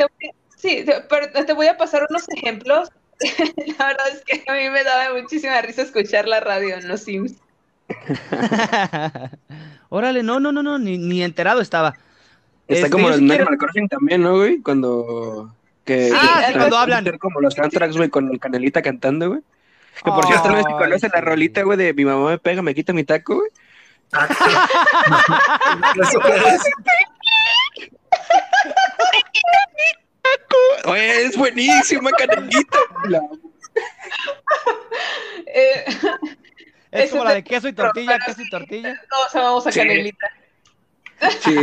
sí, pero te voy a pasar unos ejemplos. la verdad es que a mí me daba muchísima risa escuchar la radio en los Sims. Órale, no, no, no, no, ni, ni enterado estaba. Está este, como en Animal Crossing también, ¿no, güey? Cuando que, ah, sí, cuando hablan. Como los soundtracks, güey, con el Canelita cantando, güey. Que por cierto, no sé si conoce la rolita, güey, de mi mamá me pega, me quita mi taco, güey. Oye, es buenísima, Canelita. Eh, es como la de queso y tortilla, queso y tortilla. Todos amamos a Canelita. Sí.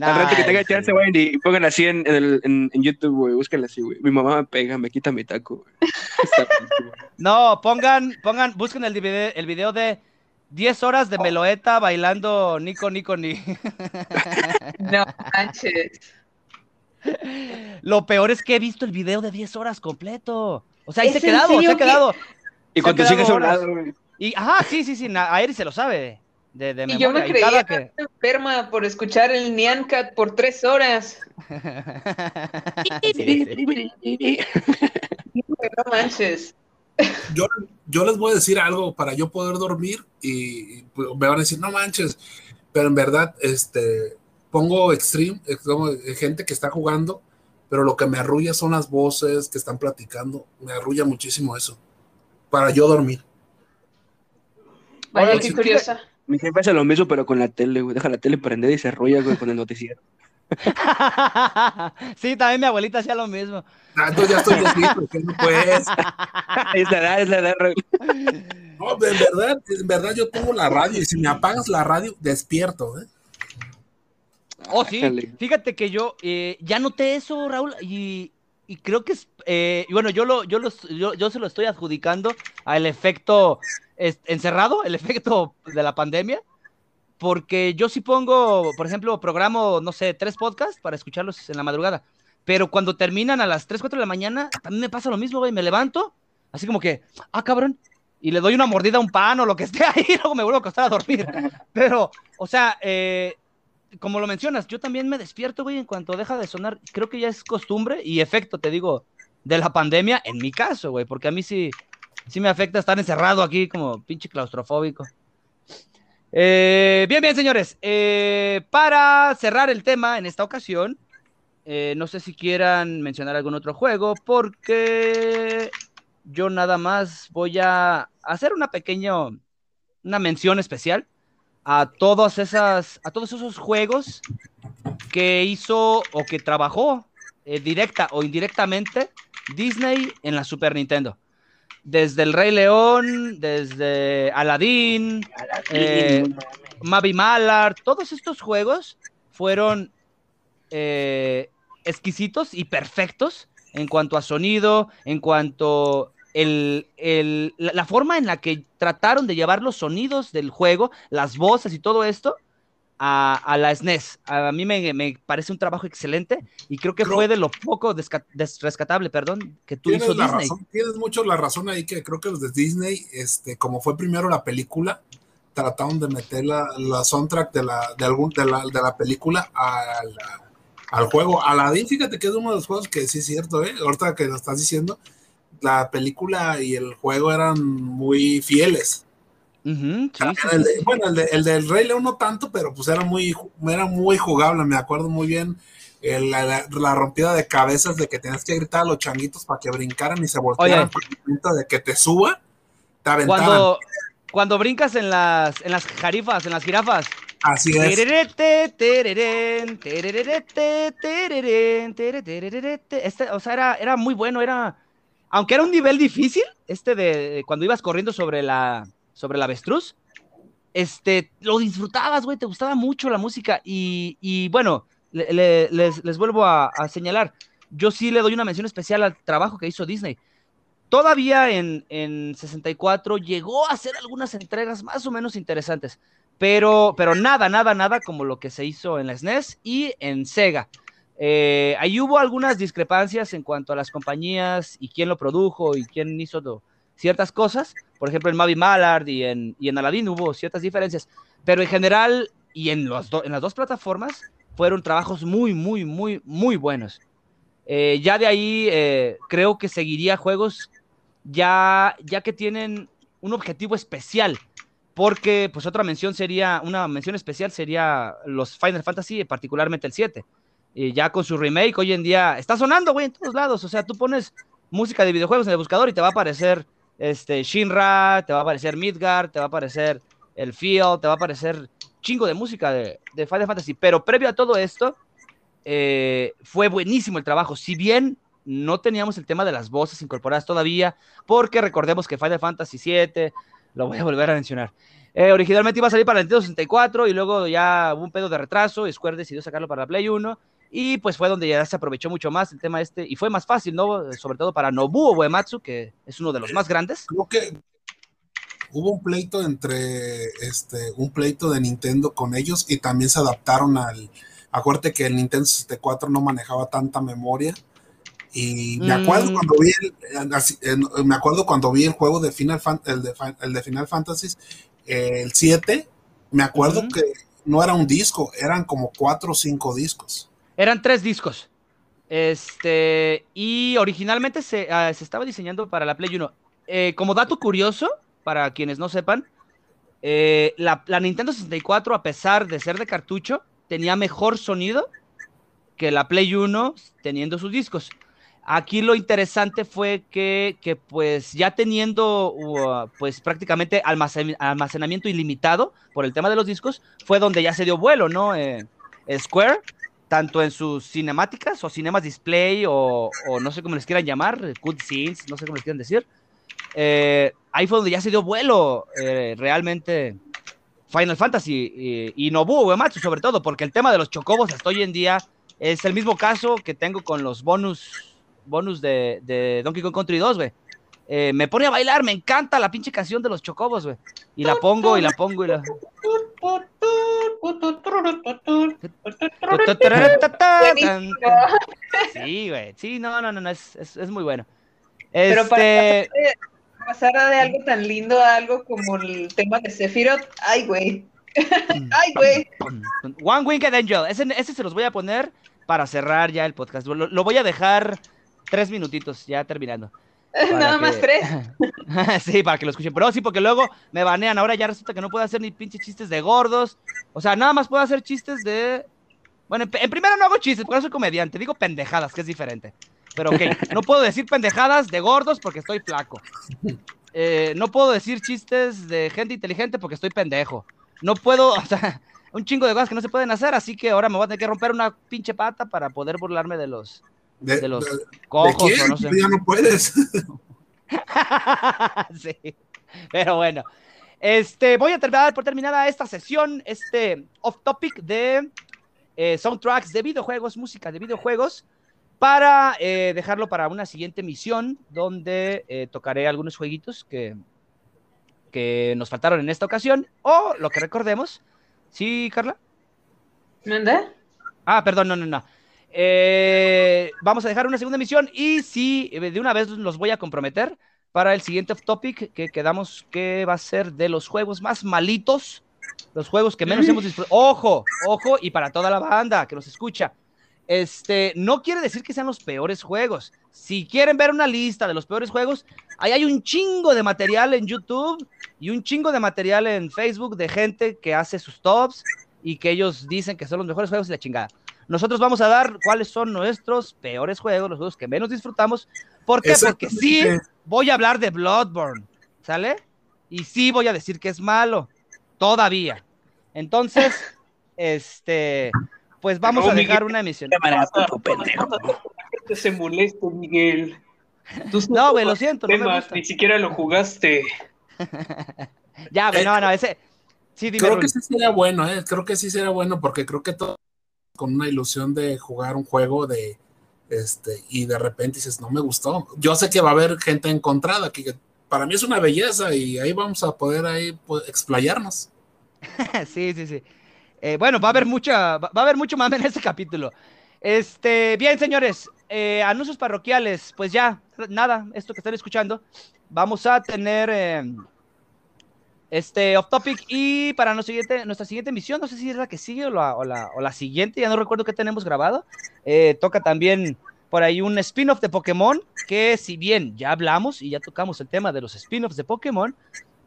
Al rato que tenga chance, güey, y pongan así en, en, en, YouTube, güey, búsquenla así, güey. Mi mamá me pega, me quita mi taco, No, pongan, pongan, busquen el video, el video de 10 horas de Meloeta bailando Nico, Nico, Ni. No manches. Lo peor es que he visto el video de 10 horas completo. O sea, ahí se ha quedado, se ha quedado. Y cuando sigues hablando, güey. Y, ajá, sí, sí, sí, a Eri se lo sabe. De, de y yo me creía que... enferma por escuchar el Nyan por tres horas. no manches. Yo, yo, les voy a decir algo para yo poder dormir y, pues, me van a decir, no manches, pero en verdad, este, pongo extreme, gente que está jugando, pero lo que me arrulla son las voces que están platicando, me arrulla muchísimo eso, para yo dormir. Vaya, qué curiosa. Mi jefe hace lo mismo, pero con la tele, güey. Deja la tele prendida y se arrolla, güey, con el noticiero. sí, también mi abuelita hacía lo mismo. Ah, entonces ya estoy deslisto, no puedes. es la edad, es la edad. No, en verdad, en verdad yo pongo la radio y si me apagas la radio, despierto, ¿eh? Oh, sí. Fíjate que yo eh, ya noté eso, Raúl, y, y creo que es, eh, bueno, yo, lo, yo, los, yo, yo se lo estoy adjudicando al efecto encerrado, el efecto de la pandemia, porque yo sí pongo, por ejemplo, programo, no sé, tres podcasts para escucharlos en la madrugada, pero cuando terminan a las 3, 4 de la mañana, también me pasa lo mismo, güey, me levanto, así como que, ah, cabrón, y le doy una mordida a un pan o lo que esté ahí, luego me vuelvo a acostar a dormir. Pero, o sea, eh, como lo mencionas, yo también me despierto, güey, en cuanto deja de sonar, creo que ya es costumbre y efecto, te digo, de la pandemia, en mi caso, güey, porque a mí sí, sí me afecta estar encerrado aquí como pinche claustrofóbico. Eh, bien, bien, señores. Eh, para cerrar el tema en esta ocasión, eh, no sé si quieran mencionar algún otro juego, porque yo nada más voy a hacer una pequeña, una mención especial a todas esas, a todos esos juegos que hizo o que trabajó directa o indirectamente Disney en la Super Nintendo desde El Rey León, desde Aladdin, eh, Mavi Mallard, todos estos juegos fueron eh, exquisitos y perfectos en cuanto a sonido, en cuanto el, la forma en la que trataron de llevar los sonidos del juego, las voces y todo esto a, la SNES. E a mí me, parece un trabajo excelente y creo que fue de lo poco rescatable, perdón, que tú hizo Disney. tienes mucho la razón ahí que creo que los de Disney, este, como fue primero la película, trataron de meter la, soundtrack de la, de, algún, de, la, de la película al juego. Aladdin, fíjate que es uno de los juegos que sí es cierto, ¿eh? ahorita que lo estás diciendo, la película y el juego eran muy fieles bueno, el, del Rey León no tanto, pero pues era muy, era muy jugable, me acuerdo muy bien el- la, la- la rompida de cabezas de que tenías que gritar a los changuitos para que brincaran y se voltearan el momento de que te suba, te aventaran. Cuando, cuando brincas en las, en las jarifas, en las jirafas. Así es. Este, o sea, era, era muy bueno, era... Aunque era un nivel difícil, este de cuando ibas corriendo sobre la, sobre la avestruz, este, lo disfrutabas, güey, te gustaba mucho la música y, y bueno, le- le- les, les vuelvo a, señalar, yo sí le doy una mención especial al trabajo que hizo Disney. Todavía en, en 64 llegó a hacer algunas entregas más o menos interesantes, pero, pero nada, nada, nada como lo que se hizo en la SNES y en Sega. Eh, ahí hubo algunas discrepancias en cuanto a las compañías y quién lo produjo y quién hizo lo- ciertas cosas. Por ejemplo, en Mavi Mallard y en, y en Aladdin hubo ciertas diferencias, pero en general y en, los en las dos plataformas fueron trabajos muy, muy, muy, muy buenos. Eh, ya de ahí eh, creo que seguiría juegos ya, ya que tienen un objetivo especial, porque pues otra mención sería, una mención especial sería los Final Fantasy, particularmente el 7. Y ya con su remake hoy en día está sonando, güey, en todos lados. O sea, tú pones música de videojuegos en el buscador y te va a aparecer este, Shinra, te va a aparecer Midgard, te va a aparecer el Field, te va a aparecer chingo de música de, de Final Fantasy. Pero previo a todo esto, eh, fue buenísimo el trabajo. Si bien no teníamos el tema de las voces incorporadas todavía, porque recordemos que Final Fantasy VII, lo voy a volver a mencionar, eh, originalmente iba a salir para el Nintendo 64 y luego ya hubo un pedo de retraso y Square decidió sacarlo para la Play 1 y pues fue donde ya se aprovechó mucho más el tema este y fue más fácil, ¿no? Sobre todo para Nobuo Uematsu, que es uno de los más grandes. Creo que hubo un pleito entre este un pleito de Nintendo con ellos y también se adaptaron al acuérdate que el Nintendo 64 no manejaba tanta memoria y me acuerdo Mm. cuando vi el, me acuerdo cuando vi el juego de Final Fan- el de, Fa- el de Final Fantasy el 7 me acuerdo que no era un disco eran como cuatro o cinco discos Eran tres discos. Este, y originalmente se, ah, se estaba diseñando para la Play 1. Eh, como dato curioso, para quienes no sepan, eh, la, Nintendo 64, a pesar de ser de cartucho, tenía mejor sonido que la Play 1 teniendo sus discos. Aquí lo interesante fue que, que, pues ya teniendo uh, pues prácticamente almacen- almacenamiento ilimitado por el tema de los discos, fue donde ya se dio vuelo, ¿no? Eh, Square, tanto en sus cinemáticas o cinemas display o, o no sé cómo les quieran llamar, good scenes, no sé cómo les quieran decir. Eh, ahí fue donde ya se dio vuelo eh, realmente Final Fantasy y, y Nobuo Uematsu sobre todo, porque el tema de los chocobos hasta hoy en día es el mismo caso que tengo con los bonus, bonus de, de Donkey Kong Country 2, güey. Eh, me pone a bailar, me encanta la pinche canción de los chocobos, güey. Y la pongo y la pongo y la... Sí, güey. Sí, no, no, no, no es, es, es muy bueno. Pero para Este, pasar de algo tan lindo a algo como el tema de Sephiroth, ay, güey. ay, güey. One Winged Angel. Ese, ese se los voy a poner para cerrar ya el podcast. Lo, lo voy a dejar tres minutitos, ya terminando. Nada que- más tres. sí, para que lo escuchen. Pero sí, porque luego me banean. Ahora ya resulta que no puedo hacer ni pinches chistes de gordos. O sea, nada más puedo hacer chistes de. Bueno, en, en primera no hago chistes, porque no soy comediante. Digo pendejadas, que es diferente. Pero ok, no puedo decir pendejadas de gordos porque estoy flaco. Eh, no puedo decir chistes de gente inteligente porque estoy pendejo. No puedo, o sea, un chingo de cosas que no se pueden hacer, así que ahora me voy a tener que romper una pinche pata para poder burlarme de los de, De los de- ¿de cojos quién? o no sé. Ya no puedes sí, pero bueno. Este, voy a terminar por terminada esta sesión, este off topic de eh, soundtracks de videojuegos, música de videojuegos, para eh, dejarlo para una siguiente misión donde eh, tocaré algunos jueguitos que, que nos faltaron en esta ocasión o lo que recordemos. ¿Sí, Carla? ¿Manda? Ah, perdón, no, no, no. Eh, vamos a dejar una segunda emisión y sí, eh, de una vez los voy a comprometer para el siguiente topic que quedamos que va a ser de los juegos más malitos, los juegos que menos hemos disfrutado. Ojo, ojo, y para toda la banda que nos escucha. Este, no quiere decir que sean los peores juegos. Si quieren ver una lista de los peores juegos, ahí hay un chingo de material en YouTube y un chingo de material en Facebook de gente que hace sus tops y que ellos dicen que son los mejores juegos y la chingada. Nosotros vamos a dar cuáles son nuestros peores juegos, los juegos que menos disfrutamos. ¿Por qué? Porque sí voy a hablar de Bloodborne, ¿sale? Y sí voy a decir que es malo, todavía. Entonces, este, pues vamos a dejar una emisión. Se molesta, Miguel. no, güey, lo siento. Ni siquiera lo jugaste. ya, güey, no, no, ese. Sí, creo que sí sería bueno, ¿eh? Creo que sí sería bueno porque creo que todo con una ilusión de jugar un juego de este y de repente dices, no me gustó. Yo sé que va a haber gente encontrada, que para mí es una belleza y ahí vamos a poder ahí pues, explayarnos. sí, sí, sí. Eh, bueno, va a haber mucha, va a haber mucho más en este capítulo. Este, bien, señores, eh, anuncios parroquiales, pues ya, nada, esto que están escuchando, vamos a tener eh, este off topic y para nuestra siguiente, nuestra siguiente no sé si es la que sigue o la, o la, siguiente, ya no recuerdo qué tenemos grabado, toca también por ahí un spin-off de Pokémon, que si bien ya hablamos y ya tocamos el tema de los spin-offs de Pokémon,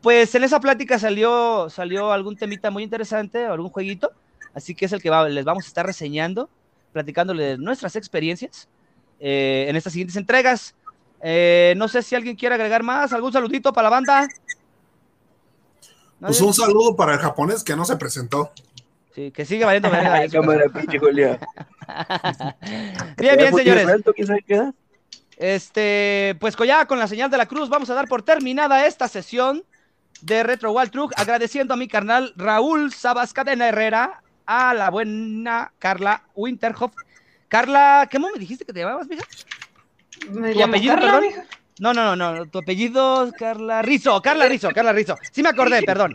pues en esa plática salió, salió algún temita muy interesante, algún jueguito, así que es el que les vamos a estar reseñando, platicándoles nuestras experiencias eh, en estas siguientes entregas. Eh, no sé si alguien quiere agregar más, algún saludito para la banda. Pues un saludo para el japonés que no se presentó. Sí, que sigue valiendo bien, bien, señores. Este, pues ya con la señal de la cruz vamos a dar por terminada esta sesión de Retro Wild Truck, agradeciendo a mi carnal Raúl Sabascadena Herrera, a la buena Carla Winterhoff. Carla, ¿cómo me dijiste que te llamabas, mija? ¿Tu apellido, perdón? No, no, no, no, tu apellido, Carla Rizo, Carla Rizo, Carla Rizo. Sí me acordé, perdón.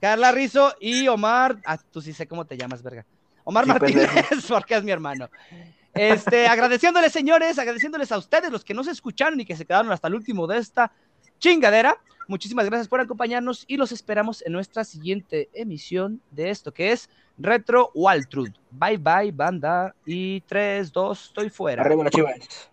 Carla Rizo y Omar, ah, tú sí sé cómo te llamas, verga. Omar Martínez, porque es mi hermano. Este, agradeciéndoles, señores, agradeciéndoles a ustedes, los que no se escucharon y que se quedaron hasta el último de esta chingadera. Muchísimas gracias por acompañarnos y los esperamos en nuestra siguiente emisión de esto que es Retro Waltrud. Bye bye, banda. Y 3, 2, estoy fuera. Arriba, chivas.